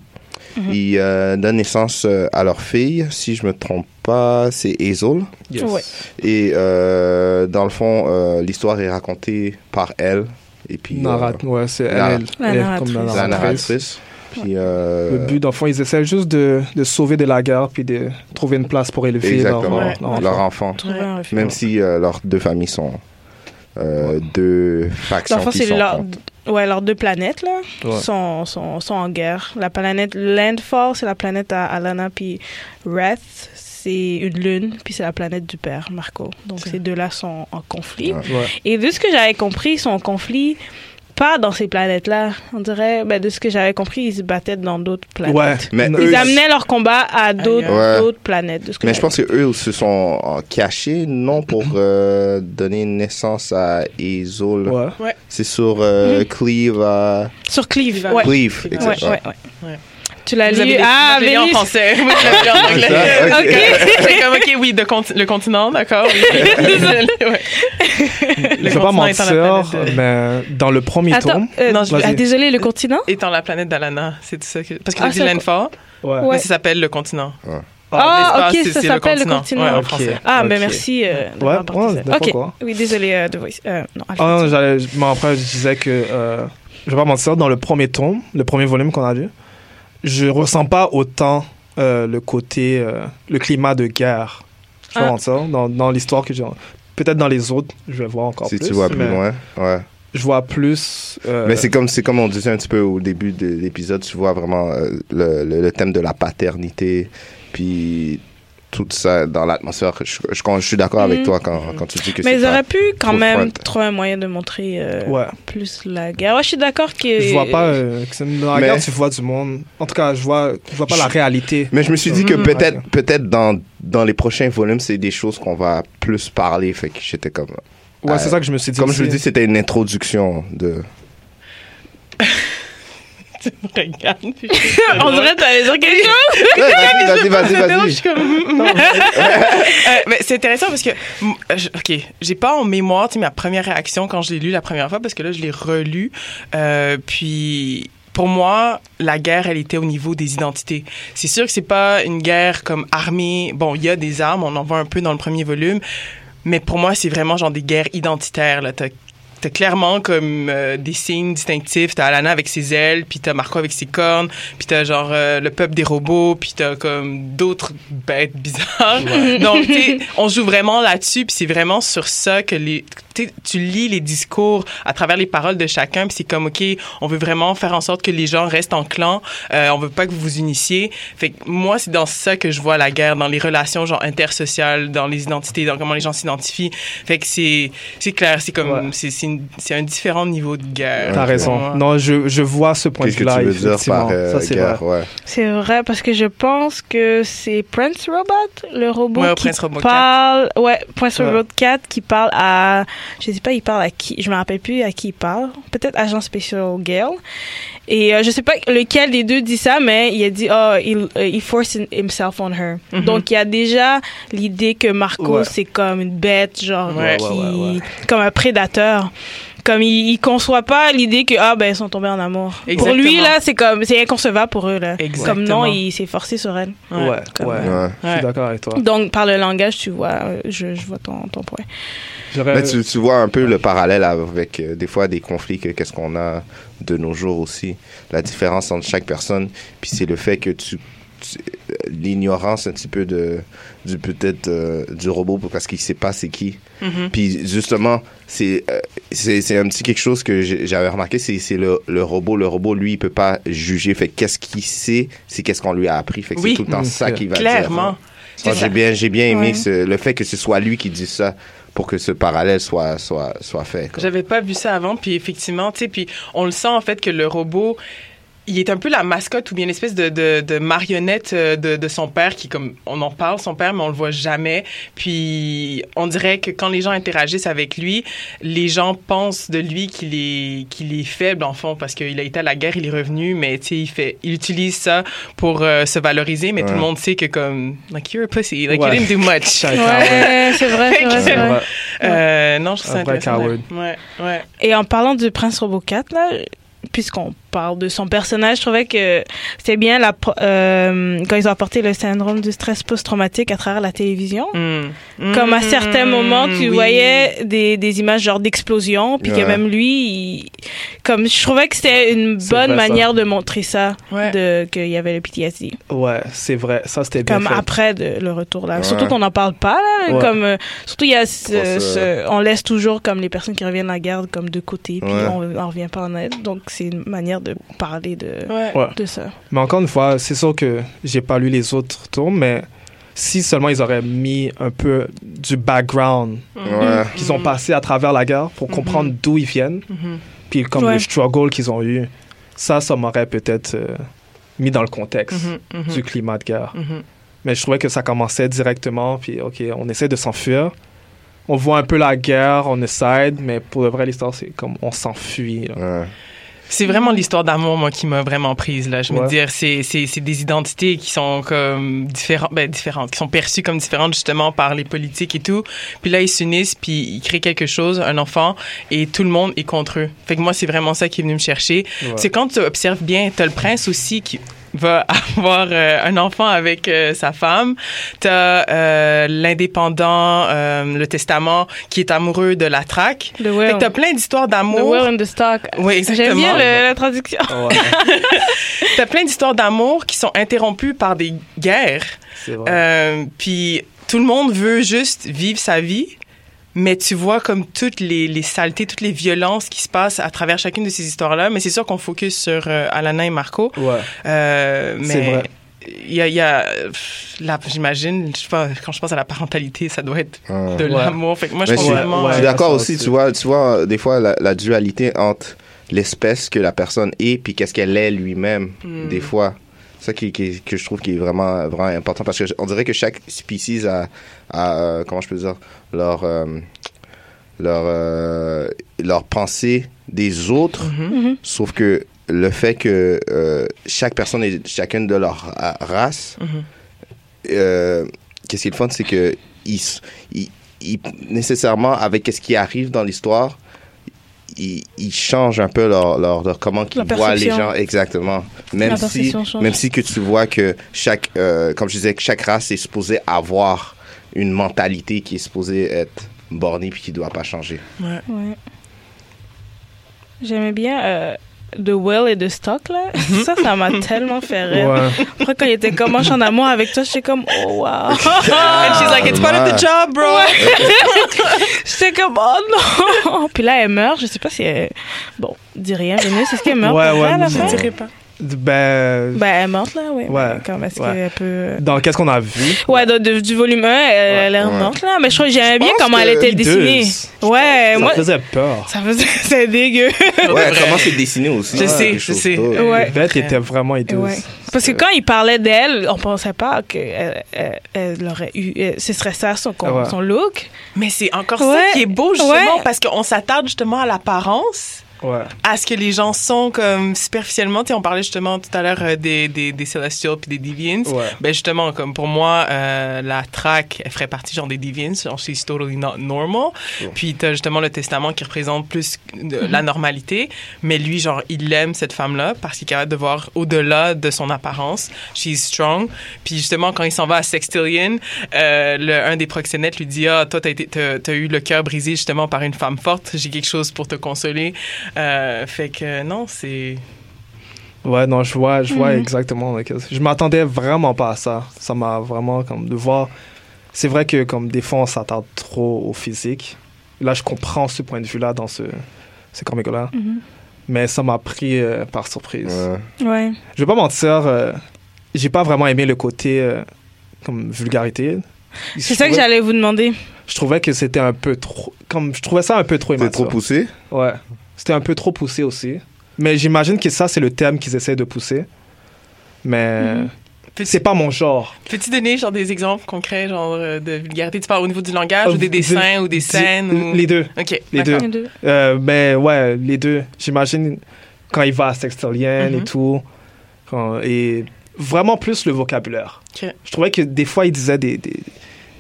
Mhm. Ils euh, donnent naissance à leur fille. Si je me trompe pas, c'est Hazel. Yes. Ouais. Et euh, dans le fond, euh, l'histoire est racontée par elle. Et puis, euh, Narrat- ouais, c'est elle, elle, elle narratrice. comme la narratrice. Puis, euh, Le but, fond, ils essaient juste de, de sauver de la guerre puis de trouver une place pour élever leur, exactement, leur, Ouais. leur leur enfant. Même si euh, leurs deux familles sont euh, deux factions qui sont contre. ouais, leurs deux planètes, là, Ouais. sont, sont, sont en guerre. La planète Landfall, c'est la planète à Alana, puis Wrath, c'est une lune, puis c'est la planète du père, Marco. Donc, ces deux-là sont en conflit. Ouais. Et de ce que j'avais compris, ils sont en conflit pas dans ces planètes-là. On dirait, ben, de ce que j'avais compris, ils se battaient dans d'autres planètes. Ouais. Mais eux, Ils amenaient leur combat à d'autres Ouais. planètes. De ce que Mais je pense qu'eux se sont euh, cachés, non pour euh, donner naissance à Hazel. Ouais. C'est sur euh, Mhm. Cleve. euh, Sur Cleve, ouais. Cleve, Ouais, ouais, ouais. Ouais. Tu l'as lu? Ah, moi, je l'ai lu en français. Moi, je l'ai lu en anglais. (laughs) Ok. C'est comme, OK, oui, de conti- le continent, d'accord. Oui. (laughs) (laughs) Désolée, ouais. Je Le vais pas mentir, de- mais dans le premier Attends, tome, euh, Non, je- ah, désolé, le continent? Étant la planète d'Alana, c'est tout ça que... Parce que Ah, tu dit c'est Landfall, ouais. Ouais. mais ça s'appelle le continent. Ah, L'espace, ok, ça s'appelle le continent. Ouais, en Ok. français. Ah, ben Ok. merci euh, Ouais, d'avoir ouais, pas Ok. quoi. Oui, désolé, euh, The Voice. Euh, non, Ah non, j'allais, mais après, je disais que, euh, je vais pas mentir, dans le premier tome, le premier volume qu'on a lu, je ressens pas autant euh, le côté, euh, le climat de guerre. Je vais Ah. mentir, dans, dans l'histoire que j'ai. Peut-être dans les autres, je vais voir encore Si plus. tu vois plus loin. Ouais. Je vois plus. euh, Mais c'est comme, c'est comme on disait un petit peu au début de l'épisode, tu vois vraiment euh, le, le, le thème de la paternité, puis tout ça dans l'atmosphère. Je, je, je suis d'accord avec Mhm. toi quand, quand tu dis que Mais ils auraient pu quand même front. trouver un moyen de montrer euh, Ouais. plus la guerre. Ouais, je suis d'accord que. Je vois pas. euh, que c'est- dans la Mais- guerre, tu vois du monde. En tout cas, je vois, je vois pas la réalité. Mais je me suis dit que Mhm. peut-être, peut-être dans, dans les prochains volumes, c'est des choses qu'on va plus parler. Fait que j'étais comme. Ouais, Euh, c'est ça que je me suis dit. Comme je le dis, c'était une introduction de. (laughs) tu me regardes. puis On dirait que t'allais dire quelque chose. Vas-y, vas-y, (laughs) vas-y, (laughs) Euh, c'est intéressant parce que, euh, je- ok, j'ai pas en mémoire ma première réaction quand je l'ai lu la première fois parce que là, je l'ai relu. Euh, puis, pour moi, la guerre, elle était au niveau des identités. C'est sûr que c'est pas une guerre comme armée. Bon, il y a des armes, on en voit un peu dans le premier volume. Mais pour moi, c'est vraiment genre des guerres identitaires. Là. T'as T'as clairement comme euh, des signes distinctifs. T'as Alana avec ses ailes, puis t'as Marco avec ses cornes, puis t'as genre euh, le peuple des robots, puis t'as comme d'autres bêtes bizarres. (laughs) Donc, tu sais, on joue vraiment là-dessus, puis c'est vraiment sur ça que les, tu lis les discours à travers les paroles de chacun, puis c'est comme, OK, on veut vraiment faire en sorte que les gens restent en clan, euh, on veut pas que vous vous unissiez. Fait que moi, c'est dans ça que je vois la guerre, dans les relations genre intersociales, dans les identités, dans comment les gens s'identifient. Fait que c'est c'est clair, c'est comme, Ouais. c'est c'est une- c'est un différent niveau de guerre. T'as raison. Non, je, je vois ce point de Qu'est-ce que vue-là. tu veux dire effectivement. par euh, Ça, c'est guerre? vrai. Ouais. C'est vrai, parce que je pense que c'est Prince Robot, le robot Ouais, qui Prince Robot parle... Ouais, Prince Ouais. Robot 4 qui parle à... Je sais pas, il parle à qui... Je me rappelle plus à qui il parle. Peut-être Agent Special Gale. Et euh, je sais pas lequel des deux dit ça, mais il a dit, oh, il, euh, il force himself on her. Mhm. Donc, il y a déjà l'idée que Marco, Ouais. c'est comme une bête, genre, Ouais. qui... Ouais, ouais, ouais. Comme un prédateur. Comme il, il conçoit pas l'idée que, ah, ben, ils sont tombés en amour. Pour lui, là, c'est comme, c'est inconcevable pour eux, là. Exactement. Comme non, il s'est forcé sur elle. Ouais, ouais. Comme- Ouais. Je suis d'accord avec toi. Donc, par le langage, tu vois, euh, je, je vois ton, ton point. Mais tu, tu vois un peu le parallèle avec euh, des fois des conflits que qu'est-ce qu'on a de nos jours aussi. La différence entre chaque personne, puis c'est le fait que tu, euh, l'ignorance un petit peu de du peut-être euh, du robot parce qu'il sait pas c'est qui. Mhm. Puis justement, c'est euh, c'est c'est un petit quelque chose que j'avais remarqué, c'est c'est le, le robot. Le robot, lui, il peut pas juger. Fait que qu'est-ce qu'il sait, c'est qu'est-ce qu'on lui a appris. Fait que Oui. c'est tout le temps Mhm, ça qu'il va Clairement. dire. Ah, J'ai bien, j'ai bien aimé Ouais. ce- le fait que ce soit lui qui dit ça pour que ce parallèle soit, soit, soit fait. J'avais pas vu ça avant, puis effectivement, tu sais, puis on le sent en fait que le robot, il est un peu la mascotte ou bien l'espèce de, de, de marionnette euh, de, de son père qui, comme on en parle, son père, mais on le voit jamais. Puis on dirait que quand les gens interagissent avec lui, les gens pensent de lui qu'il est, qu'il est faible en fond parce qu'il a été à la guerre, il est revenu, mais tu sais, il fait, il utilise ça pour euh, se valoriser, mais tout le monde sait que comme, like you're a pussy, like Ouais. you didn't do much. (laughs) Ouais, c'est vrai, c'est vrai. Euh, non, je trouve ça intéressant. Ouais, ouais. Et en parlant du Prince Robot 4, là, puisqu'on parle de son personnage, je trouvais que c'était bien la, euh, quand ils ont apporté le syndrome du stress post-traumatique à travers la télévision. Mm. Comme à Mm, certains moments, tu oui. voyais des, des images genre d'explosion, puis que Ouais. même lui, il- comme je trouvais que c'était une bonne vrai, ça. manière de montrer ça, Ouais. de qu'il y avait le PTSD. Ouais, c'est vrai. Ça, c'était bien Comme fait. après de, le retour là. Ouais. Surtout qu'on n'en parle pas là. Ouais. Comme euh, surtout il y a ce, ce- on laisse toujours comme les personnes qui reviennent de la guerre comme de côté, puis Ouais. on, on revient pas en aide. Donc c'est une manière de parler de Ouais. De ça. Mais encore une fois, c'est sûr que j'ai pas lu les autres tomes, mais si seulement ils auraient mis un peu du background Ouais. qu'ils ont passé à travers la guerre pour comprendre d'où ils viennent, Mhm. puis comme Ouais. le struggle qu'ils ont eu, ça, ça m'aurait peut-être euh, mis dans le contexte Mhm, mhm, du climat de guerre. mhm. Mais je trouvais que ça commençait directement, puis OK, on essaie de s'enfuir. On voit un peu la guerre, on essaie, mais pour de vrai, l'histoire, c'est comme on s'enfuit. Ouais. C'est vraiment l'histoire d'amour, moi, qui m'a vraiment prise, là. Je Ouais. veux dire, c'est, c'est, c'est des identités qui sont comme différentes, ben, différentes, qui sont perçues comme différentes, justement, par les politiques et tout. Puis là, ils s'unissent, puis ils créent quelque chose, un enfant, et tout le monde est contre eux. Fait que moi, c'est vraiment ça qui est venu me chercher. Ouais. C'est quand tu observes bien, t'as le prince aussi qui va (laughs) avoir euh, un enfant avec euh, sa femme. T'as euh, l'indépendant, euh, le testament, qui est amoureux de la traque. The Fait Will. que t'as plein d'histoires The d'amour. Will in the Stock. Oui, J'aime exactement. bien le- la traduction. Ouais, (laughs) T'as plein d'histoires d'amour qui sont interrompues par des guerres. c'est vrai. Euh, puis tout le monde veut juste vivre sa vie, mais tu vois comme toutes les, les saletés, toutes les violences qui se passent à travers chacune de ces histoires-là. Mais c'est sûr qu'on focus sur euh, Alana et Marco. ouais. Euh, mais C'est vrai. Il y a, il y a pff, là, j'imagine, je sais pas, quand je pense à la parentalité, ça doit être Ouais. de Ouais. l'amour. Fait que moi, je Mais pense je suis- vraiment. ouais. Je suis d'accord aussi, aussi. tu vois, tu vois, des fois, la, la dualité entre l'espèce que la personne est puis qu'est-ce qu'elle est lui-même, Mm. des fois. Ça qui, qui- que je trouve qui est vraiment, vraiment important parce que je- on dirait que chaque species a, a, euh, comment je peux dire, leur, euh, leur, euh, leur pensée des autres, Mhm. sauf que le fait que euh, chaque personne est chacune de leur ra- race, Mhm. euh, qu'est-ce qui est le fun, c'est que ils, ils- ils- nécessairement, avec ce qui arrive dans l'histoire, ils, ils changent un peu leur, leur, leur comment qu'ils La voient les gens exactement même si change. même si que tu vois que chaque euh, comme je disais que chaque race est supposée avoir une mentalité qui est supposée être bornée puis qui doit pas changer Ouais. J'aimais bien euh, The Will et The Stock, là. Ça, ça m'a tellement fait rire. Ouais. Après, quand il était comme, moi, je suis en amour avec toi, j'étais comme, oh, wow. And she's like, it's part of the job, bro. (laughs) J'étais comme, oh non. Puis là, elle meurt. Je sais pas si elle. Bon, dis rien, Vénus. Est-ce qu'elle meurt Ouais, pour ouais, vrai, à la je fin? Je dirais pas. Ben, Ben, elle est morte, là, oui. Ouais. Comme, est-ce Ouais. qu'elle peut. dans qu'est-ce qu'on a vu? Ouais, de- de- du volume 1, elle, elle est Ouais. morte, là. Mais je crois que j'aimais bien comment elle était dessinée. Ouais, Ça moi. faisait peur. Ça faisait. (laughs) C'est dégueu. ouais comment c'est dessiné aussi Je Ouais, sais, je sais. Ouais. Beth était vraiment hideuse. Ouais. Parce que quand il parlait d'elle, on pensait pas qu'elle elle, elle aurait eu. ce serait ça son, Ouais. son look. Mais c'est encore Ouais. ça qui est beau, justement, Ouais. parce qu'on s'attarde justement à l'apparence. Ouais. à ce que les gens sont comme superficiellement. Tu sais, on parlait justement tout à l'heure euh, des, des, des Celestials puis des Deviants. Ouais. Ben justement, comme pour moi, euh, la track, elle ferait partie genre des Deviants, genre she's totally not normal. Puis t'as justement le testament qui représente plus de la normalité, mais lui, genre, il aime cette femme-là parce qu'il est capable de voir au-delà de son apparence. She's strong. Puis justement, quand il s'en va à Sextillion, euh, le, un des proxénètes lui dit, ah, toi, t'as été- t'as t'as eu le cœur brisé justement par une femme forte. J'ai quelque chose pour te consoler. Euh, fait que non, c'est Ouais, non, je vois, je vois Mhm. exactement. like, Je m'attendais vraiment pas à ça. Ça m'a vraiment comme de voir. C'est vrai que comme des fois on s'attarde trop au physique. Là, je comprends ce point de vue-là dans ce, ces comics-là. Mais ça m'a pris euh, par surprise. Ouais. Ouais. Je vais pas mentir, euh, j'ai pas vraiment aimé le côté euh, comme vulgarité. C'est ça que j'allais vous demander. Je trouvais que c'était un peu trop. Comme je trouvais ça un peu trop c'est immature. trop poussé? Ouais. C'était un peu trop poussé aussi. Mais j'imagine que ça, c'est le thème qu'ils essaient de pousser. Mais Mhm. c'est pas mon genre. Peux-tu donner genre des exemples concrets genre euh, de vulgarité Tu parles au niveau du langage ou des Euh, dessins ou des Di- scènes ou... Les deux. Ok. Les d'accord. deux. Deux. Euh, mais ouais, les deux. J'imagine quand il va à Sextillion et Mhm. tout. quand- et vraiment plus le vocabulaire. Je trouvais que des fois, il disait des, des,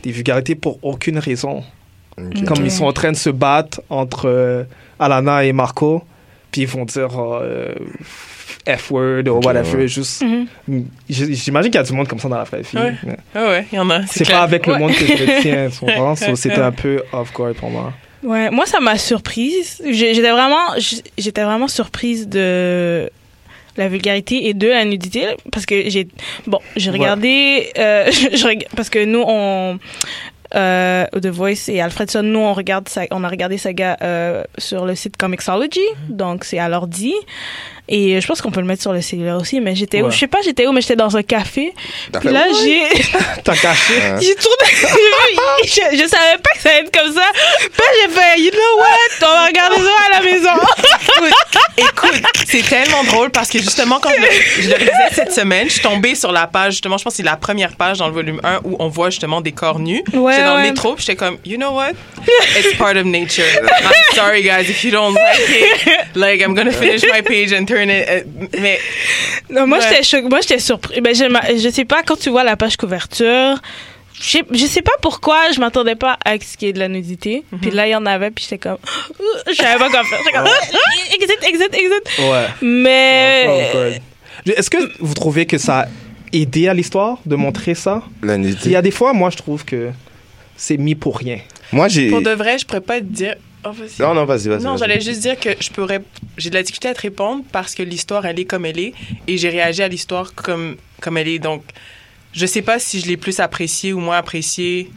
des vulgarités pour aucune raison. Comme ils sont en train de se battre entre euh, Alana et Marco, puis ils vont dire euh, F-word ou whatever. ouais. Juste, Mhm. J'imagine qu'il y a du monde comme ça dans la vraie vie. Ouais. Ah ouais, il y en a. C'est clair. pas avec le monde que je le (laughs) tiens? So, C'était un peu off-guard pour moi. Ouais, moi ça m'a surprise. J'étais vraiment, j'étais vraiment surprise de la vulgarité et de la nudité parce que j'ai, bon, j'ai Ouais. regardé, euh, (laughs) je parce que nous on, euh, The Voice et Alfredson, nous on regarde, ça, on a regardé Saga euh, sur le site Comixology, donc c'est à l'ordi. Et je pense qu'on peut le mettre sur le cellulaire aussi, mais j'étais où, je sais pas j'étais où, mais j'étais dans un café. Puis là, j'ai, (laughs) T'as caché? Hein? j'ai tourné, (laughs) je, je savais pas que ça allait être comme ça. Puis là, j'ai fait, you know what, on va regarder ça à la maison. Écoute, c'est tellement drôle parce que justement, quand je le, je le lisais cette semaine, je suis tombée sur la page, justement, je pense que c'est la première page dans le volume 1 où on voit justement des corps nus. Ouais, j'étais dans ouais. le métro, puis j'étais comme, you know what? It's part of nature. I'm sorry, guys, if you don't like it. Like, I'm gonna finish my page and turn it. uh, mais, Non, moi, Ouais. j'étais. Moi, j'étais surprise. Ben, je, m'a- je sais pas, quand tu vois la page couverture, je sais, je sais pas pourquoi je m'attendais pas à ce qu'il y ait de la nudité. Puis là, il y en avait, puis j'étais comme, (gasps) je savais pas quoi faire. J'étais comme, (gasps) exit, exit, exit. Ouais. Mais. Est-ce que vous trouvez que ça a aidé à l'histoire de montrer ça? La Il nudité. y a des fois, moi, je trouve que c'est mis pour rien. Moi, j'ai. pour de vrai, je pourrais pas te dire. Oh. Non, non, vas-y, vas-y. Non, j'allais juste dire que je pourrais. J'ai de la difficulté à te répondre parce que l'histoire, elle est comme elle est et j'ai réagi à l'histoire comme, comme elle est. Donc, je sais pas si je l'ai plus appréciée ou moins appréciée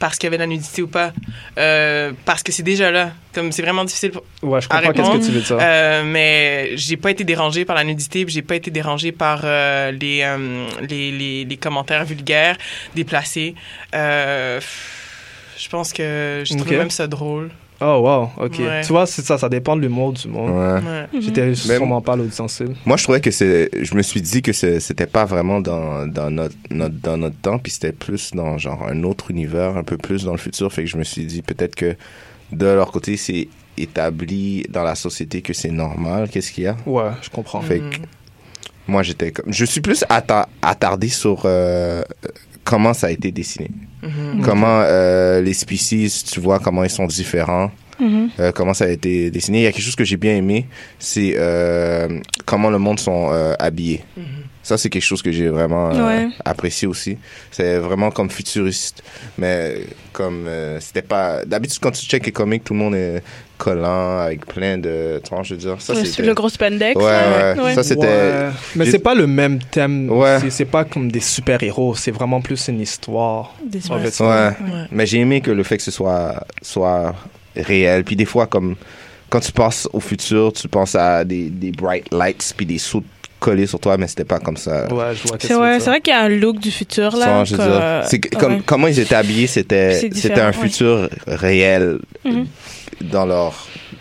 parce qu'il y avait de la nudité ou pas. Euh, parce que c'est déjà là. Comme c'est vraiment difficile. pour- Ouais, je comprends qu'est-ce que tu veux dire. Euh, mais j'ai pas été dérangée par la nudité, j'ai pas été dérangée par euh, les, euh, les, les, les commentaires vulgaires, déplacés. Euh, je pense que j'ai trouvé Ok. même ça drôle. Oh, wow, ok. Ouais. Tu vois, c'est ça, ça dépend de l'humour du monde. Ouais. J'étais sûrement pas l'audience sensible. Moi, je trouvais que c'est. Je me suis dit que c'est- c'était pas vraiment dans, dans, notre, notre- dans notre temps, puis c'était plus dans genre un autre univers, un peu plus dans le futur. Fait que je me suis dit peut-être que de leur côté, c'est établi dans la société que c'est normal. Qu'est-ce qu'il y a? Ouais, je comprends. Fait que moi, j'étais comme. Je suis plus atta- attardé sur euh, comment ça a été dessiné. Comment euh, les species, tu vois, comment ils sont différents. Mhm. euh, comment ça a été dessiné. Il y a quelque chose que j'ai bien aimé, c'est euh, comment le monde sont euh, habillés. Ça, c'est quelque chose que j'ai vraiment euh, Ouais. apprécié aussi. C'est vraiment comme futuriste, mais comme euh, c'était pas. D'habitude, quand tu checkes les comics, tout le monde est collant avec plein de. Tu vois, je veux dire, ça Le- c'était. le gros spandex. Ouais, là. ouais. Ça, c'était. Ouais. Mais c'est pas le même thème. Ouais. C'est- pas comme des super-héros. C'est vraiment plus une histoire. Des En fait. Ouais. Ouais. Mais j'ai aimé que le fait que ce soit, soit réel. Puis des fois, comme quand tu penses au futur, tu penses à des, des bright lights puis des sauts collés sur toi, mais c'était pas comme ça. Ouais, je vois. C'est vrai, c'est vrai qu'il y a un look du futur là. Ça, que- c'est comme, ouais. comment ils étaient habillés, c'était, C'est un ouais. futur réel Mhm. dans leur.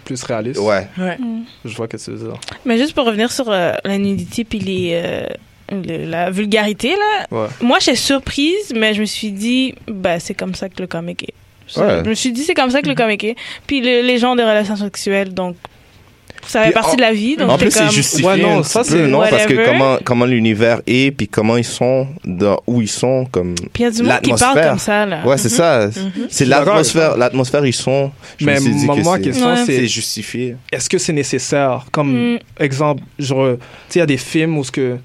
plus réaliste. Ouais. Ouais. Je vois que tu veux dire. Mais juste pour revenir sur euh, la nudité puis les, euh, le- la vulgarité là, Ouais. moi j'étais surprise, mais je me suis dit, bah c'est comme ça que le comic est. Je- Ouais. Je me suis dit c'est comme ça que le comic est. Puis le- les gens des relations sexuelles, donc ça fait Puis partie en- de la vie. Donc En plus, c'est comme- justifié. Ouais, non, un ça, c'est- non, parce que comment, comment l'univers est, puis comment ils sont, dans, où ils sont, comme. Puis il y a du monde qui parle l'atmosphère. comme ça là. Ouais, c'est ça. C'est suis d'accord l'atmosphère. L'atmosphère, ils sont. Je Mais me suis dit moi, que ma c'est- question, Ouais. c'est c'est justifié. est-ce que c'est nécessaire? Comme Mm. exemple, genre, tu sais, il y a des films où ce que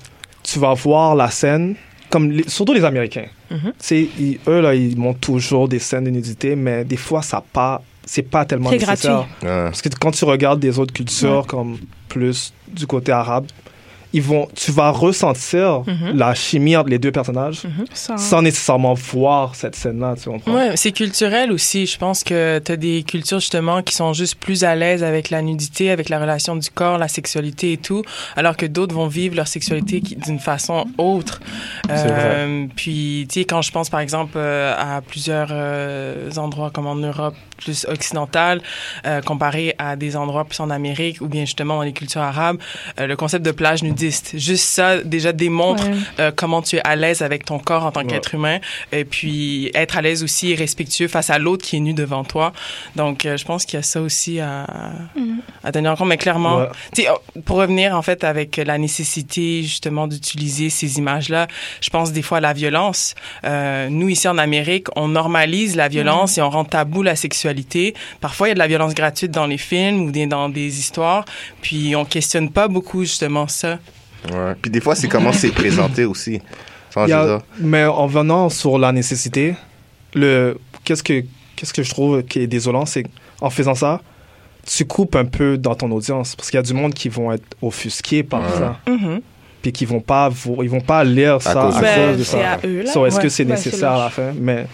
tu vas voir la scène, comme les- surtout les Américains. Mhm. Tu sais, ils- eux là, ils montrent toujours des scènes de nudité, mais des fois ça pas, c'est pas tellement C'est nécessaire. gratuit. Parce que quand tu regardes des autres cultures, Ouais. comme plus du côté arabe, ils vont, tu vas ressentir Mhm. la chimie entre les deux personnages Ça- sans nécessairement voir cette scène-là, tu comprends? Ouais, c'est culturel aussi. Je pense que tu as des cultures justement qui sont juste plus à l'aise avec la nudité, avec la relation du corps, la sexualité et tout, alors que d'autres vont vivre leur sexualité d'une façon autre. C'est Euh, puis, tu sais, quand je pense par exemple euh, à plusieurs euh, endroits comme en Europe plus occidentale, euh, comparé à des endroits plus en Amérique ou bien justement dans les cultures arabes, euh, le concept de plage nudiste, juste ça déjà démontre Ouais. euh, comment tu es à l'aise avec ton corps en tant Ouais. qu'être humain et puis être à l'aise aussi et respectueux face à l'autre qui est nu devant toi. Donc, euh, je pense qu'il y a ça aussi à, à tenir en compte. Mais clairement, Ouais. tu sais, oh, pour revenir en fait avec la nécessité justement d'utiliser ces images-là, je pense des fois à la violence. Euh, nous, ici en Amérique, on normalise la violence et on rend tabou la sexualité. Parfois, il y a de la violence gratuite dans les films ou dans des histoires, puis on questionne pas beaucoup justement ça. Ouais. Puis des fois, c'est comment c'est présenté aussi. Sans Il y a- je veux dire. mais en venant sur la nécessité, le qu'est-ce que qu'est-ce que je trouve qui est désolant, c'est en faisant ça, tu coupes un peu dans ton audience parce qu'il y a du monde qui vont être offusqués par Ouais. ça, Mhm. puis qui vont pas ils vont pas lire ça à cause cause, de ça. Ben, de c'est ça. à eux là. So, est-ce Ouais. que c'est nécessaire à la fin? Mais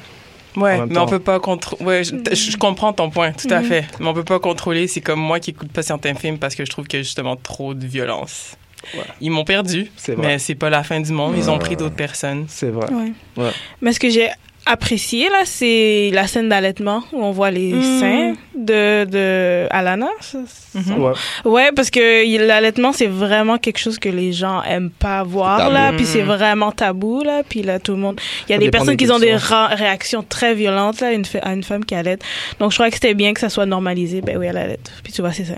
Ouais, mais on peut pas contrôler. Ouais, je, je comprends ton point, tout à Mhm. fait. Mais on peut pas contrôler. C'est comme moi qui écoute pas certains films parce que je trouve qu'il y a justement trop de violence. Ouais. Ils m'ont perdu, c'est vrai, mais c'est pas la fin du monde. Ils ont pris d'autres personnes. c'est vrai. Ouais. Ouais. Mais ce que j'ai apprécié là, c'est la scène d'allaitement où on voit les Mm. seins de de Alana. Mhm. Ouais. Ouais, parce que l'allaitement c'est vraiment quelque chose que les gens aiment pas voir là, puis Mm. c'est vraiment tabou là, puis là tout le monde, il y a Ça des personnes qui ont des réactions très violentes là, à une, à une femme qui allait. Donc je crois que c'était bien que ça soit normalisé. Ben oui, elle allait. Puis tu vois c'est ça.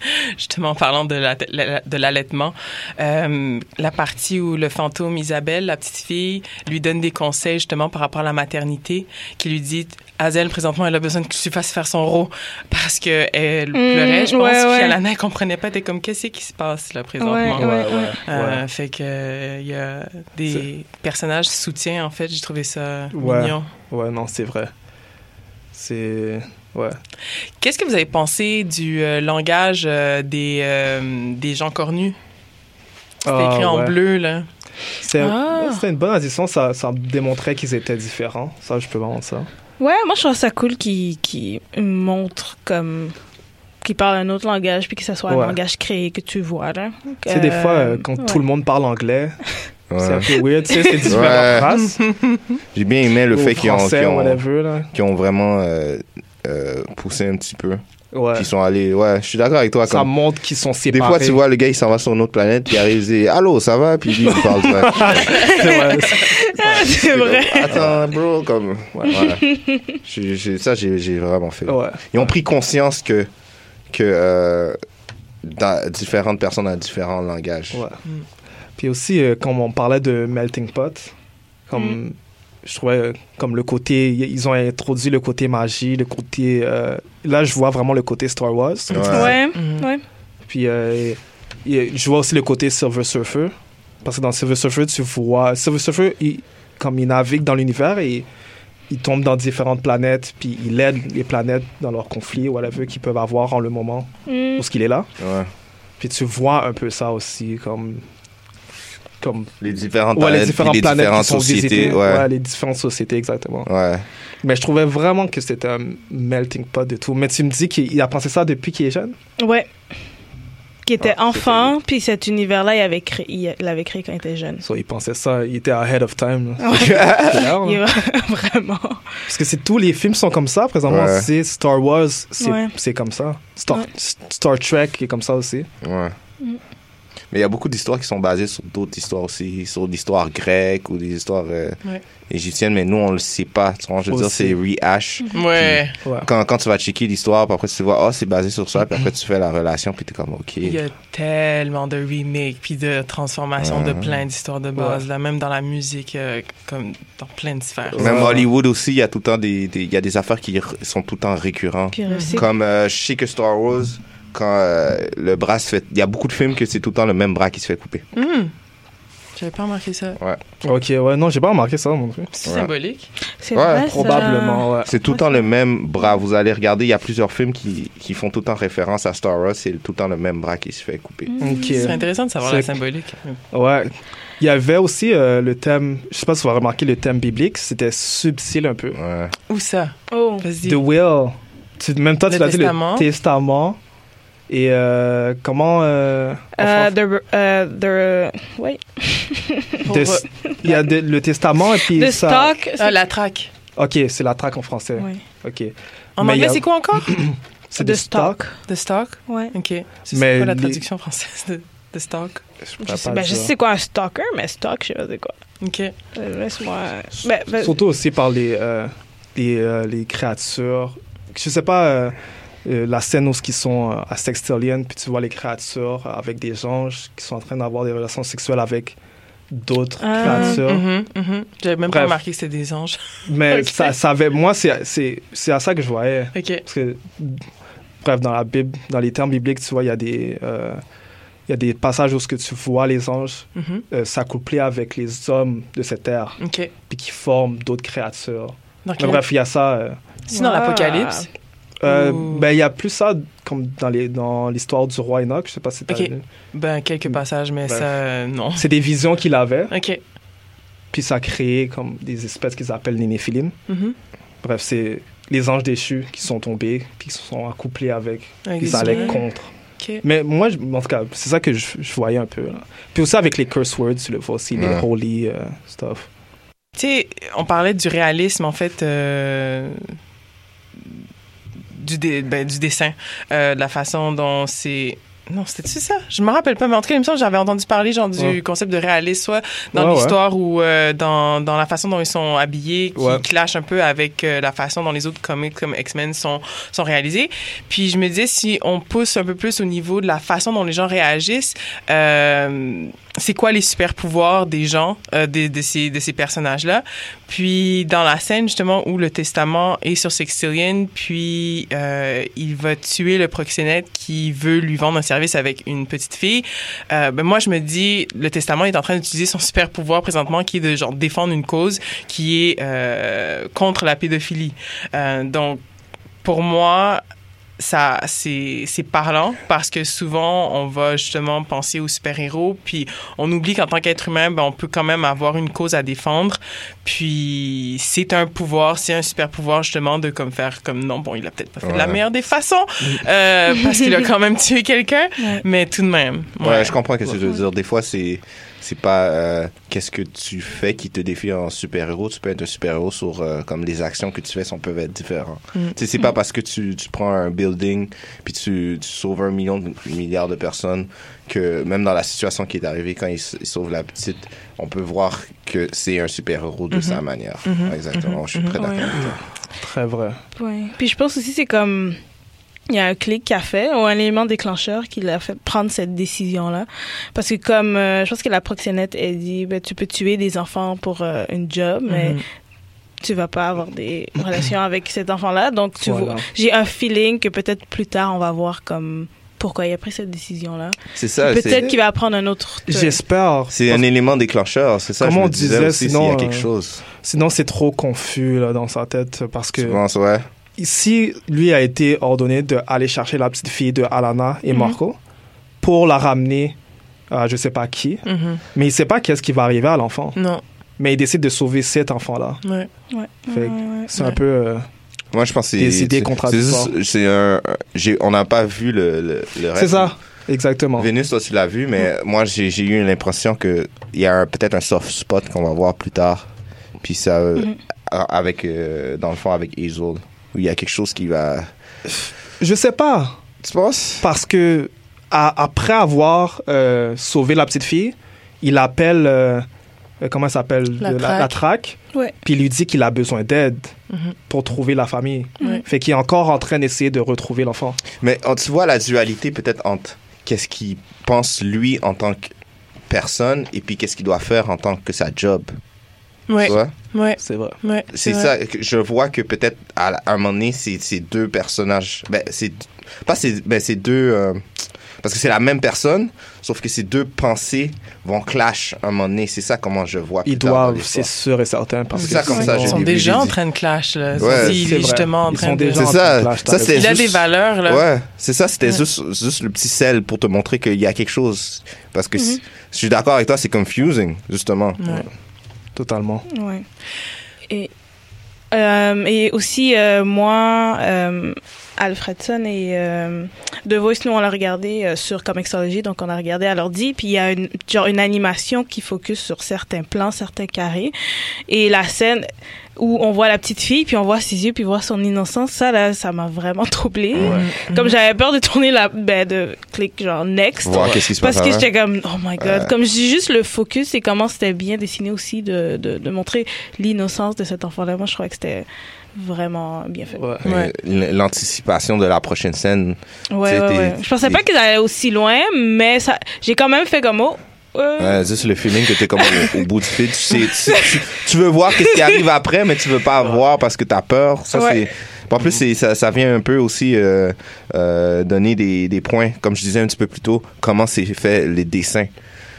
(laughs) Justement, en parlant de la- la- de l'allaitement, euh, la partie où le fantôme Isabelle, la petite fille, lui donne des conseils justement par rapport à la maternité, qui lui dit Hazel, présentement, elle a besoin que tu fasses faire son rôle parce que elle pleurait, je pense. ouais, Puis ouais. Alana, elle comprenait pas. T'es comme, qu'est-ce qui se passe là présentement? Ouais, ouais, ouais. Euh, Ouais. Fait que euh, il y a des personnages soutiens en fait. J'ai trouvé ça Ouais. mignon. Ouais, non, c'est vrai. C'est ouais. Qu'est-ce que vous avez pensé du euh, langage euh, des euh, des gens cornus? C'était Ah, écrit en ouais. bleu là. C'est Ah. ouais, c'était une bonne addition, ça, ça démontrait qu'ils étaient différents. Ça, je peux vraiment ça. Ouais, moi je trouve ça cool qui qui montre comme qui parle un autre langage puis que ce soit Ouais. un langage créé que tu vois là. Tu sais, des fois, euh, quand tout le monde parle anglais, (laughs) c'est un Ouais. peu weird, tu sais, c'est différentes Ouais. races. J'ai bien aimé le Ou fait qu'ils ont, qu'ils ont, qu'ils ont vraiment euh, euh, poussé un petit peu. Ouais. Qu'ils sont allés. Ouais, je suis d'accord avec toi. Ça Comme, montre qu'ils sont des séparés. fois, tu vois, le gars, il s'en va sur une autre planète, il arrive, il dit Allô, ça va Puis lui, il parle. ça. (laughs) C'est vrai. c'est vrai. Attends, bro, comme. Ouais, voilà. J'ai- j'ai- ça, j'ai j'ai vraiment fait. Ouais. Ils ont pris conscience que que euh, dans- différentes personnes ont différents langages. Ouais. Puis aussi, euh, comme on parlait de melting pot, comme Mm. Je trouvais euh, comme le côté, ils ont introduit le côté magie, le côté. euh, là, je vois vraiment le côté Star Wars. Ouais. Ouais, ouais. Puis euh, je vois aussi le côté Silver Surfer. Parce que dans Silver Surfer, tu vois. Silver Surfer, il, comme il navigue dans l'univers et il tombe dans différentes planètes, puis il aide les planètes dans leurs conflits, whatever, qu'ils peuvent avoir en le moment Mm. où ce qu'il est là. Ouais. Puis tu vois un peu ça aussi, comme. Comme Les différentes Ouais, les planètes, différentes puis les planètes différentes qui sont sociétés. visitées. Ouais. Ouais, les différentes sociétés, exactement. Ouais. Mais je trouvais vraiment que c'était un melting pot de tout. Mais tu me dis qu'il il a pensé ça depuis qu'il est jeune? Ouais. Qui était Ah, enfant, puis cet univers-là, il avait créé, il l'avait créé quand il était jeune. So, il pensait ça, il était ahead of time. Ouais. (laughs) Est (laughs) vraiment. Parce que c'est tous les films sont comme ça, présentement. Ouais. C'est Star Wars, c'est comme ça. Star, Ouais. Star Trek est comme ça aussi. Ouais. Mm. Mais il y a beaucoup d'histoires qui sont basées sur d'autres histoires aussi, sur l'histoire grecque ou des histoires euh, Ouais. égyptiennes, mais nous, on le sait pas. Tu vois, je veux dire, c'est rehash. Ouais. Ouais. Quand, quand tu vas checker l'histoire, puis après tu vois, oh, c'est basé sur ça, puis après tu fais la relation, puis t'es comme, ok. Il y a tellement de remakes puis de transformations de Mhm. plein d'histoires de base, là, même dans la musique, euh, comme dans plein de sphères. Même Ouais. Hollywood aussi, il y a tout le temps des, des- il y a des affaires qui sont tout le temps récurrentes. Comme euh, je sais que Star Wars, quand euh, le bras se fait, il y a beaucoup de films que c'est tout le temps le même bras qui se fait couper. Hmm. J'avais pas remarqué ça. Ok, ouais, non, j'ai pas remarqué ça non plus. C'est Ouais. symbolique. C'est Ouais, vrai, ça. Probablement, ouais. C'est tout le temps le même bras. Vous allez regarder, il y a plusieurs films qui, qui font tout le temps référence à Star Wars. C'est tout le temps le même bras qui se fait couper. Ok. Ce serait intéressant de savoir C'est- la symbolique. Ouais. Il y avait aussi euh, le thème, je sais pas si vous avez remarqué le thème biblique, c'était subtil un peu. Ouais. Où ça? Oh. Vas-y. The Will. Tu, même toi, Le tu l'as dit, testament. le testament. Et euh, comment. Euh, en Euh, français- the, euh, the, wait. (laughs) de- il y a de- le testament et puis The ça. stock. Ah, la traque. Ok, c'est la traque en français. Ouais. Ok. En Mais anglais, a- c'est quoi encore? (clears throat) C'est The de stock. The stock? Ouais. OK. C'est Mais quoi la les- traduction française de The stock? Je sais, pas ben, je sais c'est quoi un stalker, mais stock, je sais pas c'est quoi. OK. Euh, Laisse-moi. Ben, ben, Surtout aussi par les, euh, les, euh, les créatures. Je sais pas, euh, la scène où ils sont euh, à Sextillion, puis tu vois les créatures euh, avec des anges qui sont en train d'avoir des relations sexuelles avec d'autres Ah. créatures. Mhm, mhm. J'avais même pas remarqué que c'était des anges. Mais (laughs) ça, ça avait, moi, c'est c'est- c'est à ça que je voyais. Parce que, bref, dans la Bible, dans les termes bibliques, tu vois, il y a des. euh, il y a des passages où ce que tu vois les anges Mhm. euh, s'accoupler avec les hommes de cette terre, puis qui forment d'autres créatures. Mais bref, il y a ça. euh, C'est dans Wow. l'Apocalypse? Euh, ben, il y a plus ça comme dans les dans l'histoire du roi Enoch. Je sais pas si t'as Ok. vu. Ben, quelques passages, mais Bref. ça, euh, non. C'est des visions qu'il avait, OK. puis ça a créé comme des espèces qu'ils appellent les néphilim. Mhm. Bref, c'est les anges déchus qui sont tombés, puis qui se sont accouplés avec, Avec allait humains. contre. Mais moi, je- en tout cas, c'est ça que je, je voyais un peu. là. Puis aussi avec les curse words, tu le vois aussi, les holy euh, stuff. Tu sais, on parlait du réalisme, en fait, euh, du, dé- ben, du dessin, euh, de la façon dont c'est... Non, c'était-tu ça? Je me rappelle pas, mais en tout cas, il me semble que j'avais entendu parler genre, du Ouais. concept de réalisme, soit dans Ouais, ouais. l'histoire ou euh, dans, dans la façon dont ils sont habillés, qui clash un peu avec euh, la façon dont les autres comics comme X-Men sont, sont réalisés. Puis je me disais, si on pousse un peu plus au niveau de la façon dont les gens réagissent, euh, c'est quoi les super pouvoirs des gens, euh, de, de ces, de ces personnages-là? Puis dans la scène justement où le testament est sur Sextillion, puis euh, il va tuer le proxénète qui veut lui vendre un service avec une petite fille. Euh, ben moi je me dis le testament est en train d'utiliser son super pouvoir présentement qui est de genre défendre une cause qui est euh, contre la pédophilie. Euh, donc pour moi ça c'est c'est parlant parce que souvent on va justement penser aux super-héros puis on oublie qu'en tant qu'être humain ben, on peut quand même avoir une cause à défendre puis c'est un pouvoir c'est un super pouvoir justement de comme faire comme non bon il a peut-être pas fait de la Ouais. meilleure des façons euh, parce qu'il a quand même (laughs) tué quelqu'un Ouais. mais tout de même Ouais, je comprends ce que tu veux dire. Des fois, c'est c'est pas euh, qu'est-ce que tu fais qui te défie en super-héros. Tu peux être un super-héros sur euh, comme les actions que tu fais sont peuvent être différentes. Mm. Tu c'est pas parce que tu, tu prends un building puis tu, tu sauves un million, de, un milliard de personnes que même dans la situation qui est arrivée quand il, il sauve la petite, on peut voir que c'est un super-héros de Mhm. sa manière. Mhm. Exactement. Je suis très d'accord Ouais. avec toi. Très vrai. Ouais. Puis je pense aussi c'est comme il y a un clic qui a fait, ou un élément déclencheur qui l'a fait prendre cette décision-là. Parce que comme, euh, je pense que la proxénète, elle dit, ben, tu peux tuer des enfants pour euh, une job, mais Mhm. tu vas pas avoir des relations avec cet enfant-là. Donc, tu Voilà. vois, j'ai un feeling que peut-être plus tard, on va voir comme pourquoi il a pris cette décision-là. C'est ça. Peut-être qu'il va prendre un autre. J'espère. C'est un élément déclencheur, c'est ça. Comment je me on disais disait, aussi, s'il y sinon, a quelque euh, chose. Sinon, c'est trop confus là, dans sa tête parce que Tu penses, ouais. Si lui a été ordonné d'aller chercher la petite fille de Alana et Mhm. Marco pour la ramener à je sais pas qui, Mhm. mais il sait pas qu'est-ce qui va arriver à l'enfant. Non, Mais il décide de sauver cet enfant-là. ouais. Ouais. C'est un peu. euh, Moi, je pense que c'est. Des idées c'est- contradictoires. c'est un. j'ai- On n'a pas vu le, le, le reste. C'est ça, exactement. Vénus, toi, tu l'as vu, mais moi, j'ai eu l'impression qu'il y a peut-être un soft spot qu'on va voir plus tard. Puis ça. euh, Mhm. a- Avec. euh, dans le fond, avec Hazel. Où il y a quelque chose qui va. Je sais pas. Tu penses? Parce que à- après avoir euh, sauvé la petite fille, il appelle. euh, euh, comment elle s'appelle? La traque. la traque. Ouais. Puis il lui dit qu'il a besoin d'aide Mhm. pour trouver la famille. Ouais. Fait qu'il est encore en train d'essayer de retrouver l'enfant. Mais on- tu vois la dualité peut-être entre qu'est-ce qu'il pense lui en tant que personne et puis qu'est-ce qu'il doit faire en tant que sa job. Ouais, Tu vois? ouais, C'est vrai. ouais. C'est ça, je vois que peut-être à, un moment donné, c'est c'est deux personnages. Ben, c'est pas c'est ben, c'est deux. euh, parce que c'est la même personne, sauf que ces deux pensées vont clash à un moment donné. C'est ça comment je vois. Ils doivent, c'est sûr et certain. Parce que ça, comme ça, Ils sont déjà en train de clash, là. Ouais, il est vrai. justement en Ils train sont de... déjà C'est en ça. train de clash, Ça, Il a des valeurs, là. Ouais, c'est ça, c'était Ouais. juste, juste le petit sel pour te montrer qu'il y a quelque chose. Parce que si- je suis d'accord avec toi, c'est confusing, justement. Totalement. Ouais. Et, euh, aussi, euh, moi, euh, Alfredson et euh, The Voice, nous, on l'a regardé euh, sur Comixology, donc on a regardé à l'ordi, puis il y a une, genre une animation qui focus sur certains plans, certains carrés. Et la scène où on voit la petite fille, puis on voit ses yeux, puis on voit son innocence, ça, là, ça m'a vraiment troublée. Comme j'avais peur de tourner la... Ben, de cliquer genre next. Voir qu'est-ce qui se Parce que j'étais comme, oh my god. Comme dis juste le focus et comment c'était bien dessiné aussi de, de, de montrer l'innocence de cet enfant-là. Moi, je crois que c'était vraiment bien fait. Ouais, Ouais. Ouais. L'anticipation de la prochaine scène. ouais, C'était- ouais. Je pensais pas qu'ils allaient aussi loin, mais ça, j'ai quand même fait comme, oh. euh, Ouais, juste le feeling que t'es comme au, au bout du fil. Tu, sais, tu, sais- tu- tu veux voir qu'est-ce qui arrive après, mais tu veux pas voir parce que t'as peur. Ça, Ouais. c'est. En plus, c'est- ça, ça vient un peu aussi euh, euh, donner des, des points, comme je disais un petit peu plus tôt, comment c'est fait les dessins.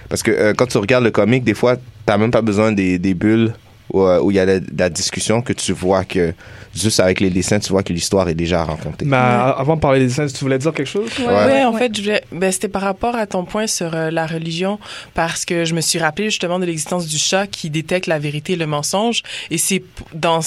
Parce que euh, quand tu regardes le comic, des fois, t'as même pas besoin des, des bulles où euh, où il y a la, la discussion que tu vois que juste avec les dessins, tu vois que l'histoire est déjà racontée. Mais avant de parler des dessins, tu voulais dire quelque chose? ouais, Ouais. Ouais, en fait, je voulais, ben, c'était par rapport à ton point sur euh, la religion, parce que je me suis rappelé justement de l'existence du chat qui détecte la vérité et le mensonge, et c'est dans,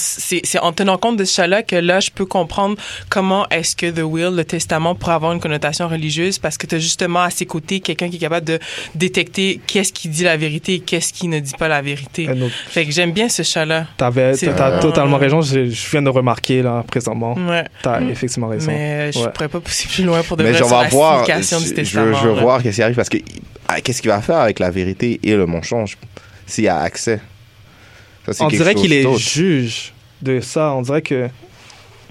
en tenant compte de ce chat-là que là, je peux comprendre comment est-ce que The Will, le testament, pourrait avoir une connotation religieuse, parce que tu as justement à ses côtés quelqu'un qui est capable de détecter qu'est-ce qui dit la vérité et qu'est-ce qui ne dit pas la vérité. Fait que j'aime bien ce chat-là. T'avais, totalement raison. Je, je viens de remarquer là présentement. Ouais. T'as effectivement raison. Mais je Ouais. pourrais pas pousser plus loin pour de Mais vrai sur vais la voir. signification du Je, testament. veux, je veux là. voir qu'est-ce qui arrive parce que ah, qu'est-ce qu'il va faire avec la vérité et le mensonge s'il y a accès? Ça, On dirait qu'il est juge de ça. On dirait que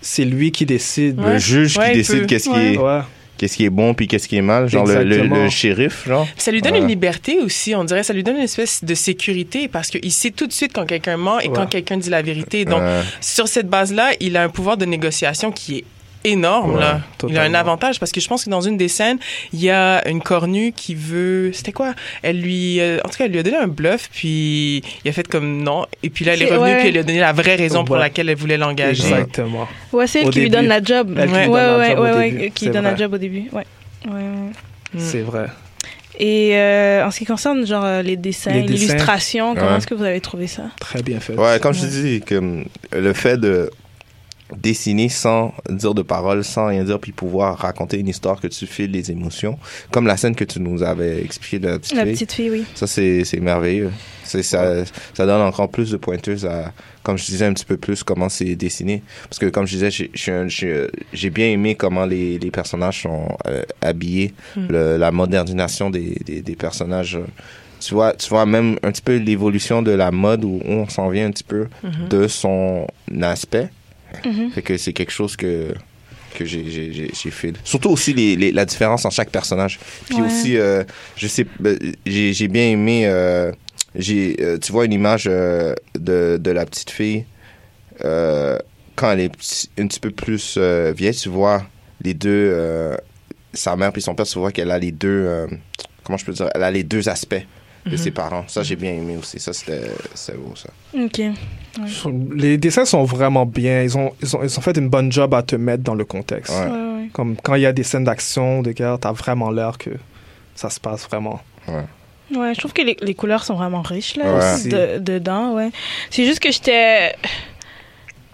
c'est lui qui décide. le juge Ouais, qui décide qu'est-ce qui est Ouais. Qu'est-ce qui est bon puis qu'est-ce qui est mal, genre le, le, Exactement. le shérif, genre. Ça lui donne Voilà. une liberté aussi, on dirait. Ça lui donne une espèce de sécurité parce qu'il sait tout de suite quand quelqu'un ment et Ouais. quand quelqu'un dit la vérité. Donc, Euh, sur cette base-là, il a un pouvoir de négociation qui est énorme. Ouais, là. Il a un avantage parce que je pense que dans une des scènes, il y a une cornue qui veut... C'était quoi? Elle lui... euh, en tout cas, elle lui a donné un bluff, puis il a fait comme non. Et puis là, elle est revenue, ouais. puis elle lui a donné la vraie raison pour laquelle elle voulait l'engager. Exactement. Ouais, c'est elle Au qui lui donne la job. Elle ouais, ouais, ouais, qui donne la vrai. job au début. Ouais. Mm. C'est vrai. Et euh, en ce qui concerne genre euh, les dessins, l'illustration, comment Ouais. est-ce que vous avez trouvé ça? Très bien fait. ouais, comme je dis que le fait de dessiner sans dire de paroles, sans rien dire, puis pouvoir raconter une histoire que tu files les émotions, comme la scène que tu nous avais expliqué de la petite La fille. petite fille, oui. Ça, c'est c'est merveilleux. C'est ça, ça donne encore plus de pointeuses à, comme je disais un petit peu plus, comment c'est dessiné. Parce que, comme je disais, j'ai- bien aimé comment les, les personnages sont euh, habillés, Mm. le- la modernisation des, des, des personnages. euh, Tu vois, tu vois même un petit peu l'évolution de la mode où on s'en vient un petit peu Mhm. de son aspect. Mhm. Fait que c'est quelque chose que que j'ai j'ai j'ai j'ai fait. Surtout aussi les, les- la différence en chaque personnage. Puis Ouais. aussi euh, je sais ben, j'ai j'ai bien aimé euh, j'ai euh, tu vois une image de de la petite fille quand elle est petit- un petit peu plus vieille, tu vois les deux sa mère puis son père, tu vois qu'elle a les deux comment je peux dire, elle a les deux aspects de ses parents. Ça j'ai bien aimé aussi. Ça c'était c'est beau ça. Ok. Les dessins sont vraiment bien. Ils ont, ils ont, ils ont fait une bonne job à te mettre dans le contexte. Ouais. Ouais, ouais. Comme quand il y a des scènes d'action, de guerre, t'as vraiment l'air que ça se passe vraiment. Ouais, je trouve que les, les couleurs sont vraiment riches là, Ouais. de- dedans, ouais. C'est juste que j'étais.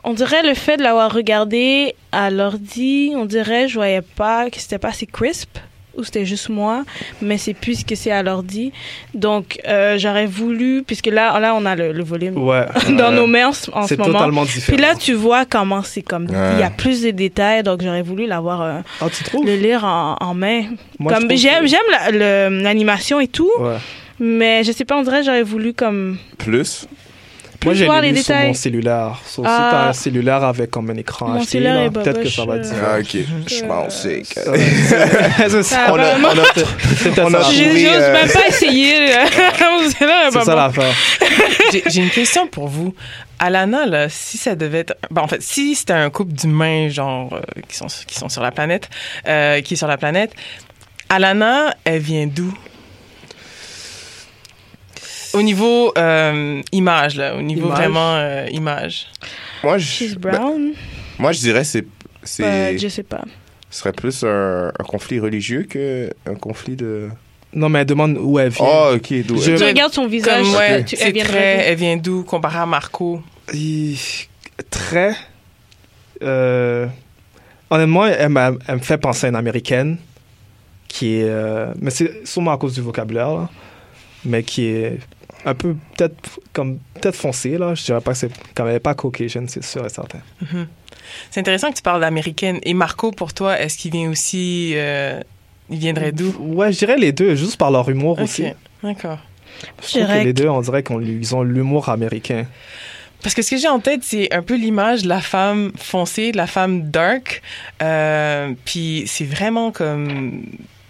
On dirait le fait de l'avoir regardé à l'ordi, on dirait je voyais pas que c'était pas assez crisp ou c'était juste moi, mais c'est plus que c'est à l'ordi. Donc euh, j'aurais voulu, puisque là, là on a le, le volume Ouais. (laughs) dans nos mains en ce- en ce C'est moment. totalement différent. Puis là, tu vois comment c'est comme. Ouais. Il y a plus de détails, donc j'aurais voulu l'avoir, euh, ah, tu trouves? le lire en, en main. Moi, comme j'aime, que- j'aime la- l'animation et tout, Ouais. mais je sais pas, on dirait j'aurais voulu comme Plus plus j'ai voir lu les sur détails. mon cellulaire. Sauf si Ah. t'as un cellulaire avec comme un écran Mon est peut-être que ça va dire. Ah, ok. Je pensais que. (laughs) On a, on a, on a J'ose euh, même pas essayer. (laughs) (laughs) C'est ça l'affaire. J'ai j'ai une question pour vous. Alana, là, si ça devait être. Bon, en fait, si c'était un couple d'humains, genre, euh, qui, sont, qui sont sur la planète, euh, qui est sur la planète, Alana, elle vient d'où? Au niveau euh, image, là, au niveau Image? vraiment euh, image. moi, je, She's ben, brown. moi, je dirais c'est c'est Euh, je sais pas. ce serait plus un, un conflit religieux que un conflit de. Non, mais elle demande où elle vient. Oh, ok. d'où- Je- Tu regardes son visage, Comme, ouais, tu, c'est elle vient de très. rêver. Elle vient d'où comparé à Marco? Il- Très. euh, Honnêtement, elle, m'a- elle me fait penser à une américaine qui est. euh, Mais c'est sûrement à cause du vocabulaire, là, mais qui est un peu peut-être comme peut-être foncée là. Je dirais pas que c'est quand même pas Caucasian, c'est sûr et certain. C'est intéressant que tu parles d'américaine. Et Marco, pour toi, est-ce qu'il vient aussi. euh, il viendrait d'où? Ouais, je dirais les deux, juste par leur humour aussi. D'accord. Je Je trouve que dirais les deux, on dirait qu'ils ont l'humour américain. Parce que ce que j'ai en tête, c'est un peu l'image de la femme foncée, de la femme dark. Euh, puis c'est vraiment comme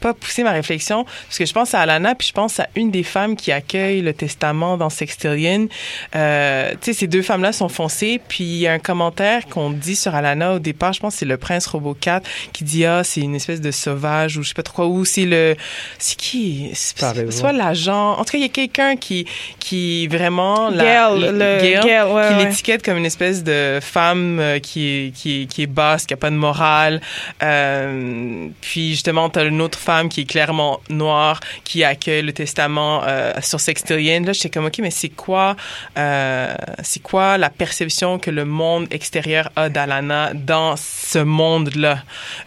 pas pousser ma réflexion parce que je pense à Alana puis je pense à une des femmes qui accueille le testament dans Sextillion. Euh, tu sais ces deux femmes là sont foncées puis il y a un commentaire qu'on dit sur Alana au départ, je pense que c'est le prince robot 4 qui dit ah c'est une espèce de sauvage ou je sais pas trop quoi ou c'est le c'est qui? C'est- T'as soit l'agent. En tout cas, il y a quelqu'un qui qui vraiment la Gail, le- ouais, qui ouais. l'étiquette comme une espèce de femme euh, qui est, qui est, qui est basse, qui a pas de morale. Euh, puis justement, tu as une autre femme qui est clairement noire, qui accueille le testament euh, sur Sextillion. Là, j'étais comme, OK, mais c'est quoi, euh, c'est quoi la perception que le monde extérieur a d'Alana dans ce monde-là?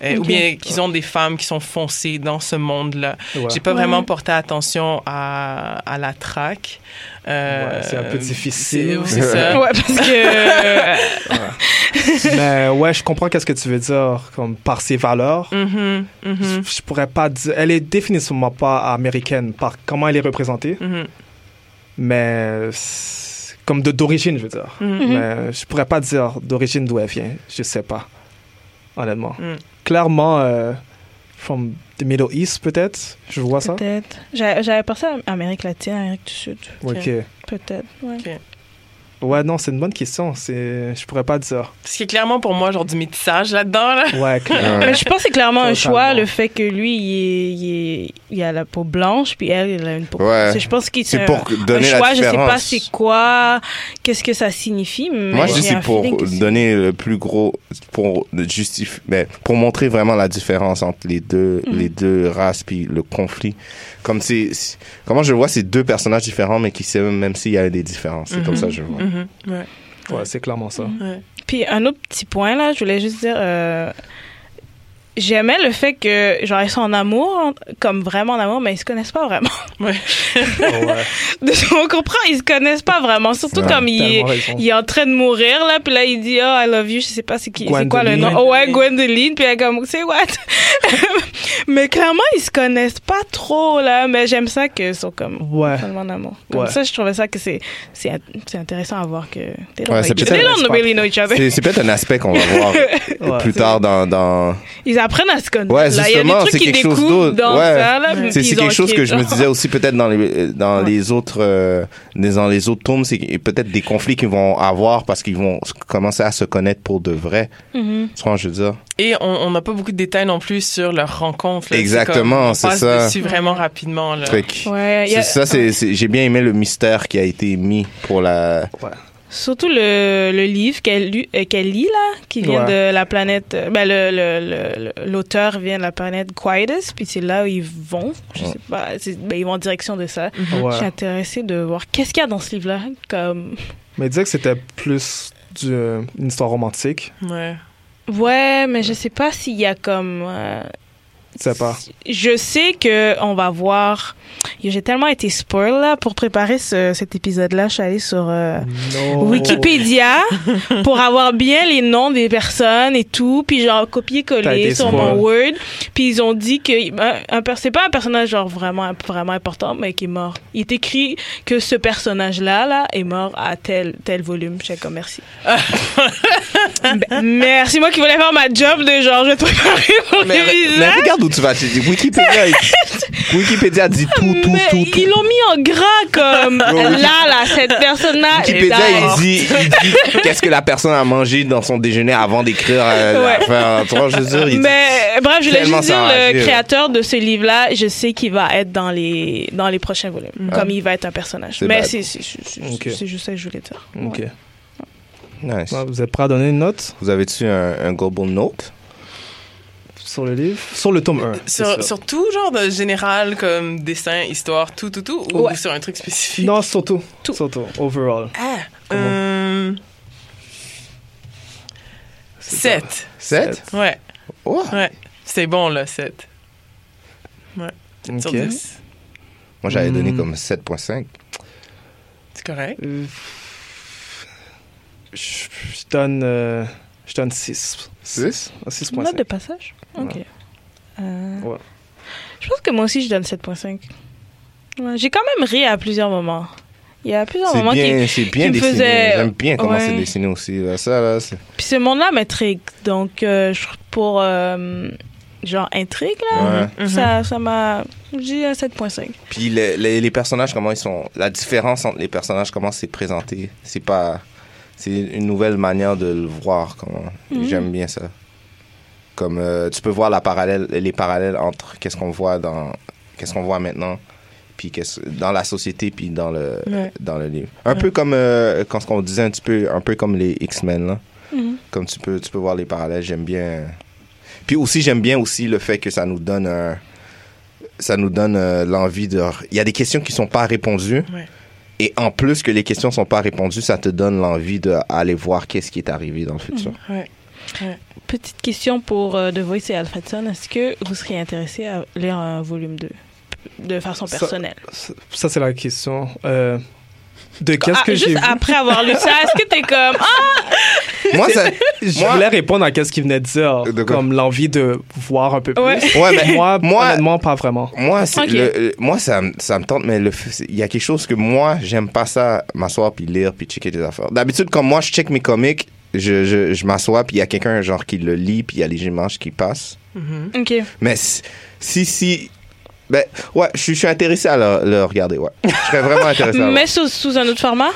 Euh, Ou bien qu'ils ont des femmes qui sont foncées dans ce monde-là. Ouais. J'ai pas Ouais. vraiment porté attention à, à la traque. Euh, Ouais, c'est un peu difficile. C'est (laughs) ça. Ouais, parce que. (laughs) mais ouais, je comprends qu'est-ce que tu veux dire, comme par ses valeurs. Mhm, mhm, Je, je pourrais pas dire. Elle est définitivement pas américaine par comment elle est représentée, mhm, mais comme de- d'origine, je veux dire. Mais je pourrais pas dire d'origine d'où elle vient. Je sais pas, honnêtement. Mm. Clairement, euh, from the Middle East peut-être? Je vois ça. Peut-être. J'avais j'avais pensé à Amérique latine, Amérique du Sud. Ok. Peut-être. Ouais. Ouais, non, c'est une bonne question. C'est, je pourrais pas dire. Parce qu'il y a clairement pour moi genre du métissage là-dedans. Là. Ouais, clairement. Mais je pense que c'est clairement un choix, le fait que lui, il, est, il, est- il a la peau blanche, puis elle, elle a une peau. Ouais. C'est- Je pense que c'est C'est un, pour un donner choix, la je sais pas différence. c'est quoi, qu'est-ce que ça signifie. Mais Moi, je dis c'est un pour que c'est- donner le plus gros, pour justifier, mais pour montrer vraiment la différence entre les deux, Mhm. les deux races puis le conflit. Comme c'est, c'est- comment je le vois, c'est deux personnages différents, mais qui s'aiment même s'il y a des différences. C'est comme ça que je le vois. Mhm, ouais, Ouais, c'est clairement ça. ouais. Puis un autre petit point là, je voulais juste dire, euh, j'aimais le fait que genre ils sont en amour, comme vraiment en amour, mais ils se connaissent pas vraiment. ouais. (laughs) On comprend, ils se connaissent pas vraiment, surtout Ouais, comme il est, il est en train de mourir là, puis là il dit oh I love you, je sais pas c'est qui, c'est quoi le nom, oh ouais Gwendoline, puis elle est comme c'est what, (laughs) Mais clairement, ils se connaissent pas trop, là. Mais j'aime ça qu'ils sont comme Ouais. tellement en amour. Comme Ouais. ça, je trouvais ça que c'est, c'est, c'est intéressant à voir que they don't, Ouais, like c'est each- peut-être- they don't really know each other. C'est c'est peut-être un aspect qu'on va (laughs) voir Ouais. plus tard dans, dans... Ils apprennent à se connaître. Ouais, là. Il y a des justement, trucs c'est quelque chose d'autre. dans Ouais. ça, là. puis C'est quelque chose que je me disais aussi peut-être dans les dans Ouais. les autres euh, dans les autres tomes, c'est peut-être des conflits qu'ils vont avoir parce qu'ils vont commencer à se connaître pour de vrai. Tu vois, je veux dire? Et on n'a pas beaucoup de détails non plus sur leur rencontre. là. Exactement, C'est ça. dessus vraiment rapidement. Là. Que Ouais, il y a- c'est ça, c'est c'est- j'ai bien aimé le mystère qui a été mis pour la. Surtout le, le livre qu'elle lu- euh, qu'elle lit, là, qui vient Ouais. de la planète. euh, Ben, le- le- le- le- l'auteur vient de la planète Quietus, puis c'est là où ils vont. Je sais pas. c'est- Ben, ils vont en direction de ça. Ouais. Je suis intéressée de voir qu'est-ce qu'il y a dans ce livre-là. Comme. Mais il disait que c'était plus du- euh, une histoire romantique. Ouais. Ouais, mais je sais pas s'il y a comme. euh, Je sais que on va voir. J'ai tellement été spoil là pour préparer ce- cet épisode-là. Je suis allée sur euh. Wikipédia (laughs) pour avoir bien les noms des personnes et tout, puis genre copier-coller sur spoil. mon Word. Puis ils ont dit que un, per- c'est pas un personnage genre vraiment vraiment important, mais qui est mort. Il est écrit que ce personnage-là là est mort à tel tel volume. Je comme merci. (laughs) Ben, merci moi qui voulais faire ma job de genre je vais te préparer pour Mais, mais regarde tu vas. Wikipédia, il- (laughs) Wikipédia dit tout, tout, Mais tout, tout. ils l'ont mis en gras comme (laughs) là là cette personne-là. est Wikipédia, il dit, il dit (laughs) qu'est-ce que la personne a mangé dans son déjeuner avant d'écrire euh, Ouais. l'affaire. Tu vois, je veux dire, il dit- Mais bref, je voulais juste dire le créateur de ce livre-là, je sais qu'il va être dans les dans les prochains volumes, comme il va être un personnage. Mais c'est c'est c'est- c'est- Ok. c'est juste ça que je voulais dire. Ok. Ouais. Nice. Vous êtes prêts à donner une note? Vous avez-tu un, un global note? Sur le livre Sur le tome 1. c'est Sur, sur tout genre de général comme dessin, histoire, tout, tout, tout, ou Ouais. sur un truc spécifique? Non, surtout. Tout. Surtout. Overall. Ah, Comment? euh, C'est 7. 7? Ouais, Oh. ouais. C'est bon, là, 7. Ouais, 7 sur Ok. 10. Moi, j'avais donné Hmm. comme 7.5. C'est correct. Euh, Je je donne, euh, je donne 6. 6? Ah, 6.5. Note de passage. Ok. Euh, Ouais. Je pense que moi aussi je donne 7.5. Ouais, J'ai quand même ri à plusieurs moments. Il y a plusieurs moments qui bien, c'est bien qui dessiné. faisait- J'aime bien comment Ouais. c'est dessiné aussi. là. Ça, là, c'est... Puis ce monde-là m'intrigue. Donc, euh, pour euh, genre intrigue, là, Ouais. ça ça m'a. J'ai un 7.5. Puis le- le- les personnages, comment ils sont... La différence entre les personnages, comment c'est présenté. C'est pas... C'est une nouvelle manière de le voir. Comment... Mhm. J'aime bien ça. Comme euh, tu peux voir la parallèle, les parallèles entre qu'est-ce qu'on voit dans... Qu'est-ce qu'on voit maintenant puis qu'est-ce- dans la société puis dans le Ouais. dans le livre. Un peu comme euh, quand on disait un petit peu un peu comme les X-Men là. Mhm. Comme tu peux tu peux voir les parallèles, j'aime bien. Puis aussi j'aime bien aussi le fait que ça nous donne ça nous donne euh, l'envie de il y a des questions qui sont pas répondues. Ouais. Et en plus que les questions sont pas répondues, ça te donne l'envie d'aller voir qu'est-ce qui est arrivé dans le futur. Ouais. Petite question pour euh, The Voice et Alfredson. Est-ce que vous seriez intéressé à lire un volume 2 de façon Ça- personnelle? Ça, ça, c'est la question. Euh, de qu'est-ce Ah, que j'ai juste vu? après avoir lu ça, est-ce que t'es comme ah Moi ça Je moi- voulais répondre à ce qu'il venait de dire, De comme l'envie de voir un peu plus. Ouais. Ouais, mais Moi, moi- honnêtement, pas vraiment. Moi, c'est Ok. le- moi ça, me- ça me tente, mais il y a quelque chose que moi, j'aime pas ça, m'asseoir puis lire puis checker des affaires. D'habitude, comme moi, je check mes comics, je, je, je m'assois puis il y a quelqu'un genre qui le lit puis il y a les images qui passent. Mhm. Ok. Mais si, si- ben, ouais, je suis- intéressé à le, le regarder, ouais. Je serais vraiment (laughs) intéressé à le Mais sous, sous un autre format?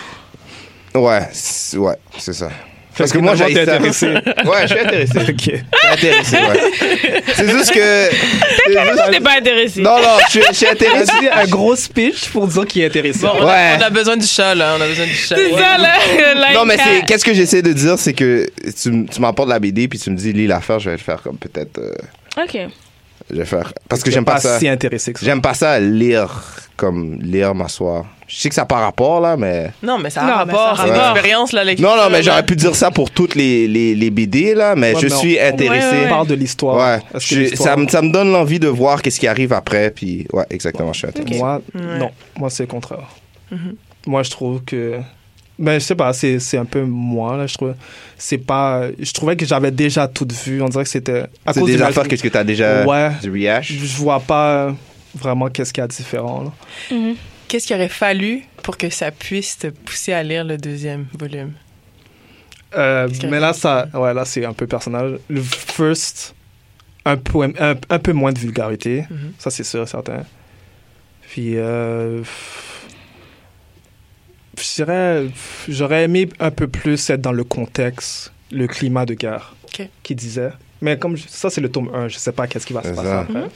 Ouais, c'est- ouais, c'est ça. Parce que que moi, j'ai t'es intéressé. (laughs) Ouais, je suis intéressé. (laughs) ok. Je suis intéressé, ouais. C'est juste que. c'est juste- n'étais pas intéressé? Non, non, je, suis- je suis intéressé. Un gros speech pour dire qu'il est intéressé. Bon, on, a, Ouais. on a besoin du chat, là. On a besoin du chat. C'est ça, là. like, Non, mais c'est qu'est-ce que j'essaie de dire, c'est que tu, tu m'apportes la BD puis tu me dis lis l'affaire, je vais le faire comme peut-être. euh, Ok. Je vais faire parce que j'aime pas ça. si intéressé que ça? J'aime pas ça lire comme lire m'asseoir. Je sais que ça n'a pas rapport là, mais Non, mais ça a Non, mais rapport. ça C'est une rapporte. expérience, là, l'écriture, non non, mais j'aurais pu dire ça pour toutes les les, les BD là, mais Ouais, je mais suis on- intéressé. Ouais, On ouais. parle de l'histoire. Ouais, Je- ça, me- ça me donne l'envie de voir qu'est-ce qui arrive après, puis ouais, exactement, je suis intéressé. Moi, Ouais. non. Moi, c'est le contraire. Mhm. Moi, je trouve que Ben, je sais pas, c'est, c'est un peu moi, là, je trouve. C'est pas. Je trouvais que j'avais déjà tout vu. On dirait que c'était. À C'est cause des du affaires qu'est-ce que t'as déjà Ouais. du rehash? Je, vois pas vraiment qu'est-ce qu'il y a de différent, là. Mhm. Qu'est-ce qu'il aurait fallu pour que ça puisse te pousser à lire le deuxième volume? Euh, mais a? là, ça, ouais, là, c'est un peu personnel. Le first, un peu, un, un peu moins de vulgarité. Mhm. Ça, c'est sûr, certain. Puis, euh, je dirais, j'aurais aimé un peu plus être dans le contexte, le climat de guerre Ok. qui disait. Mais comme je- ça, c'est le tome 1, je sais pas qu'est-ce qui va se passer ça. après.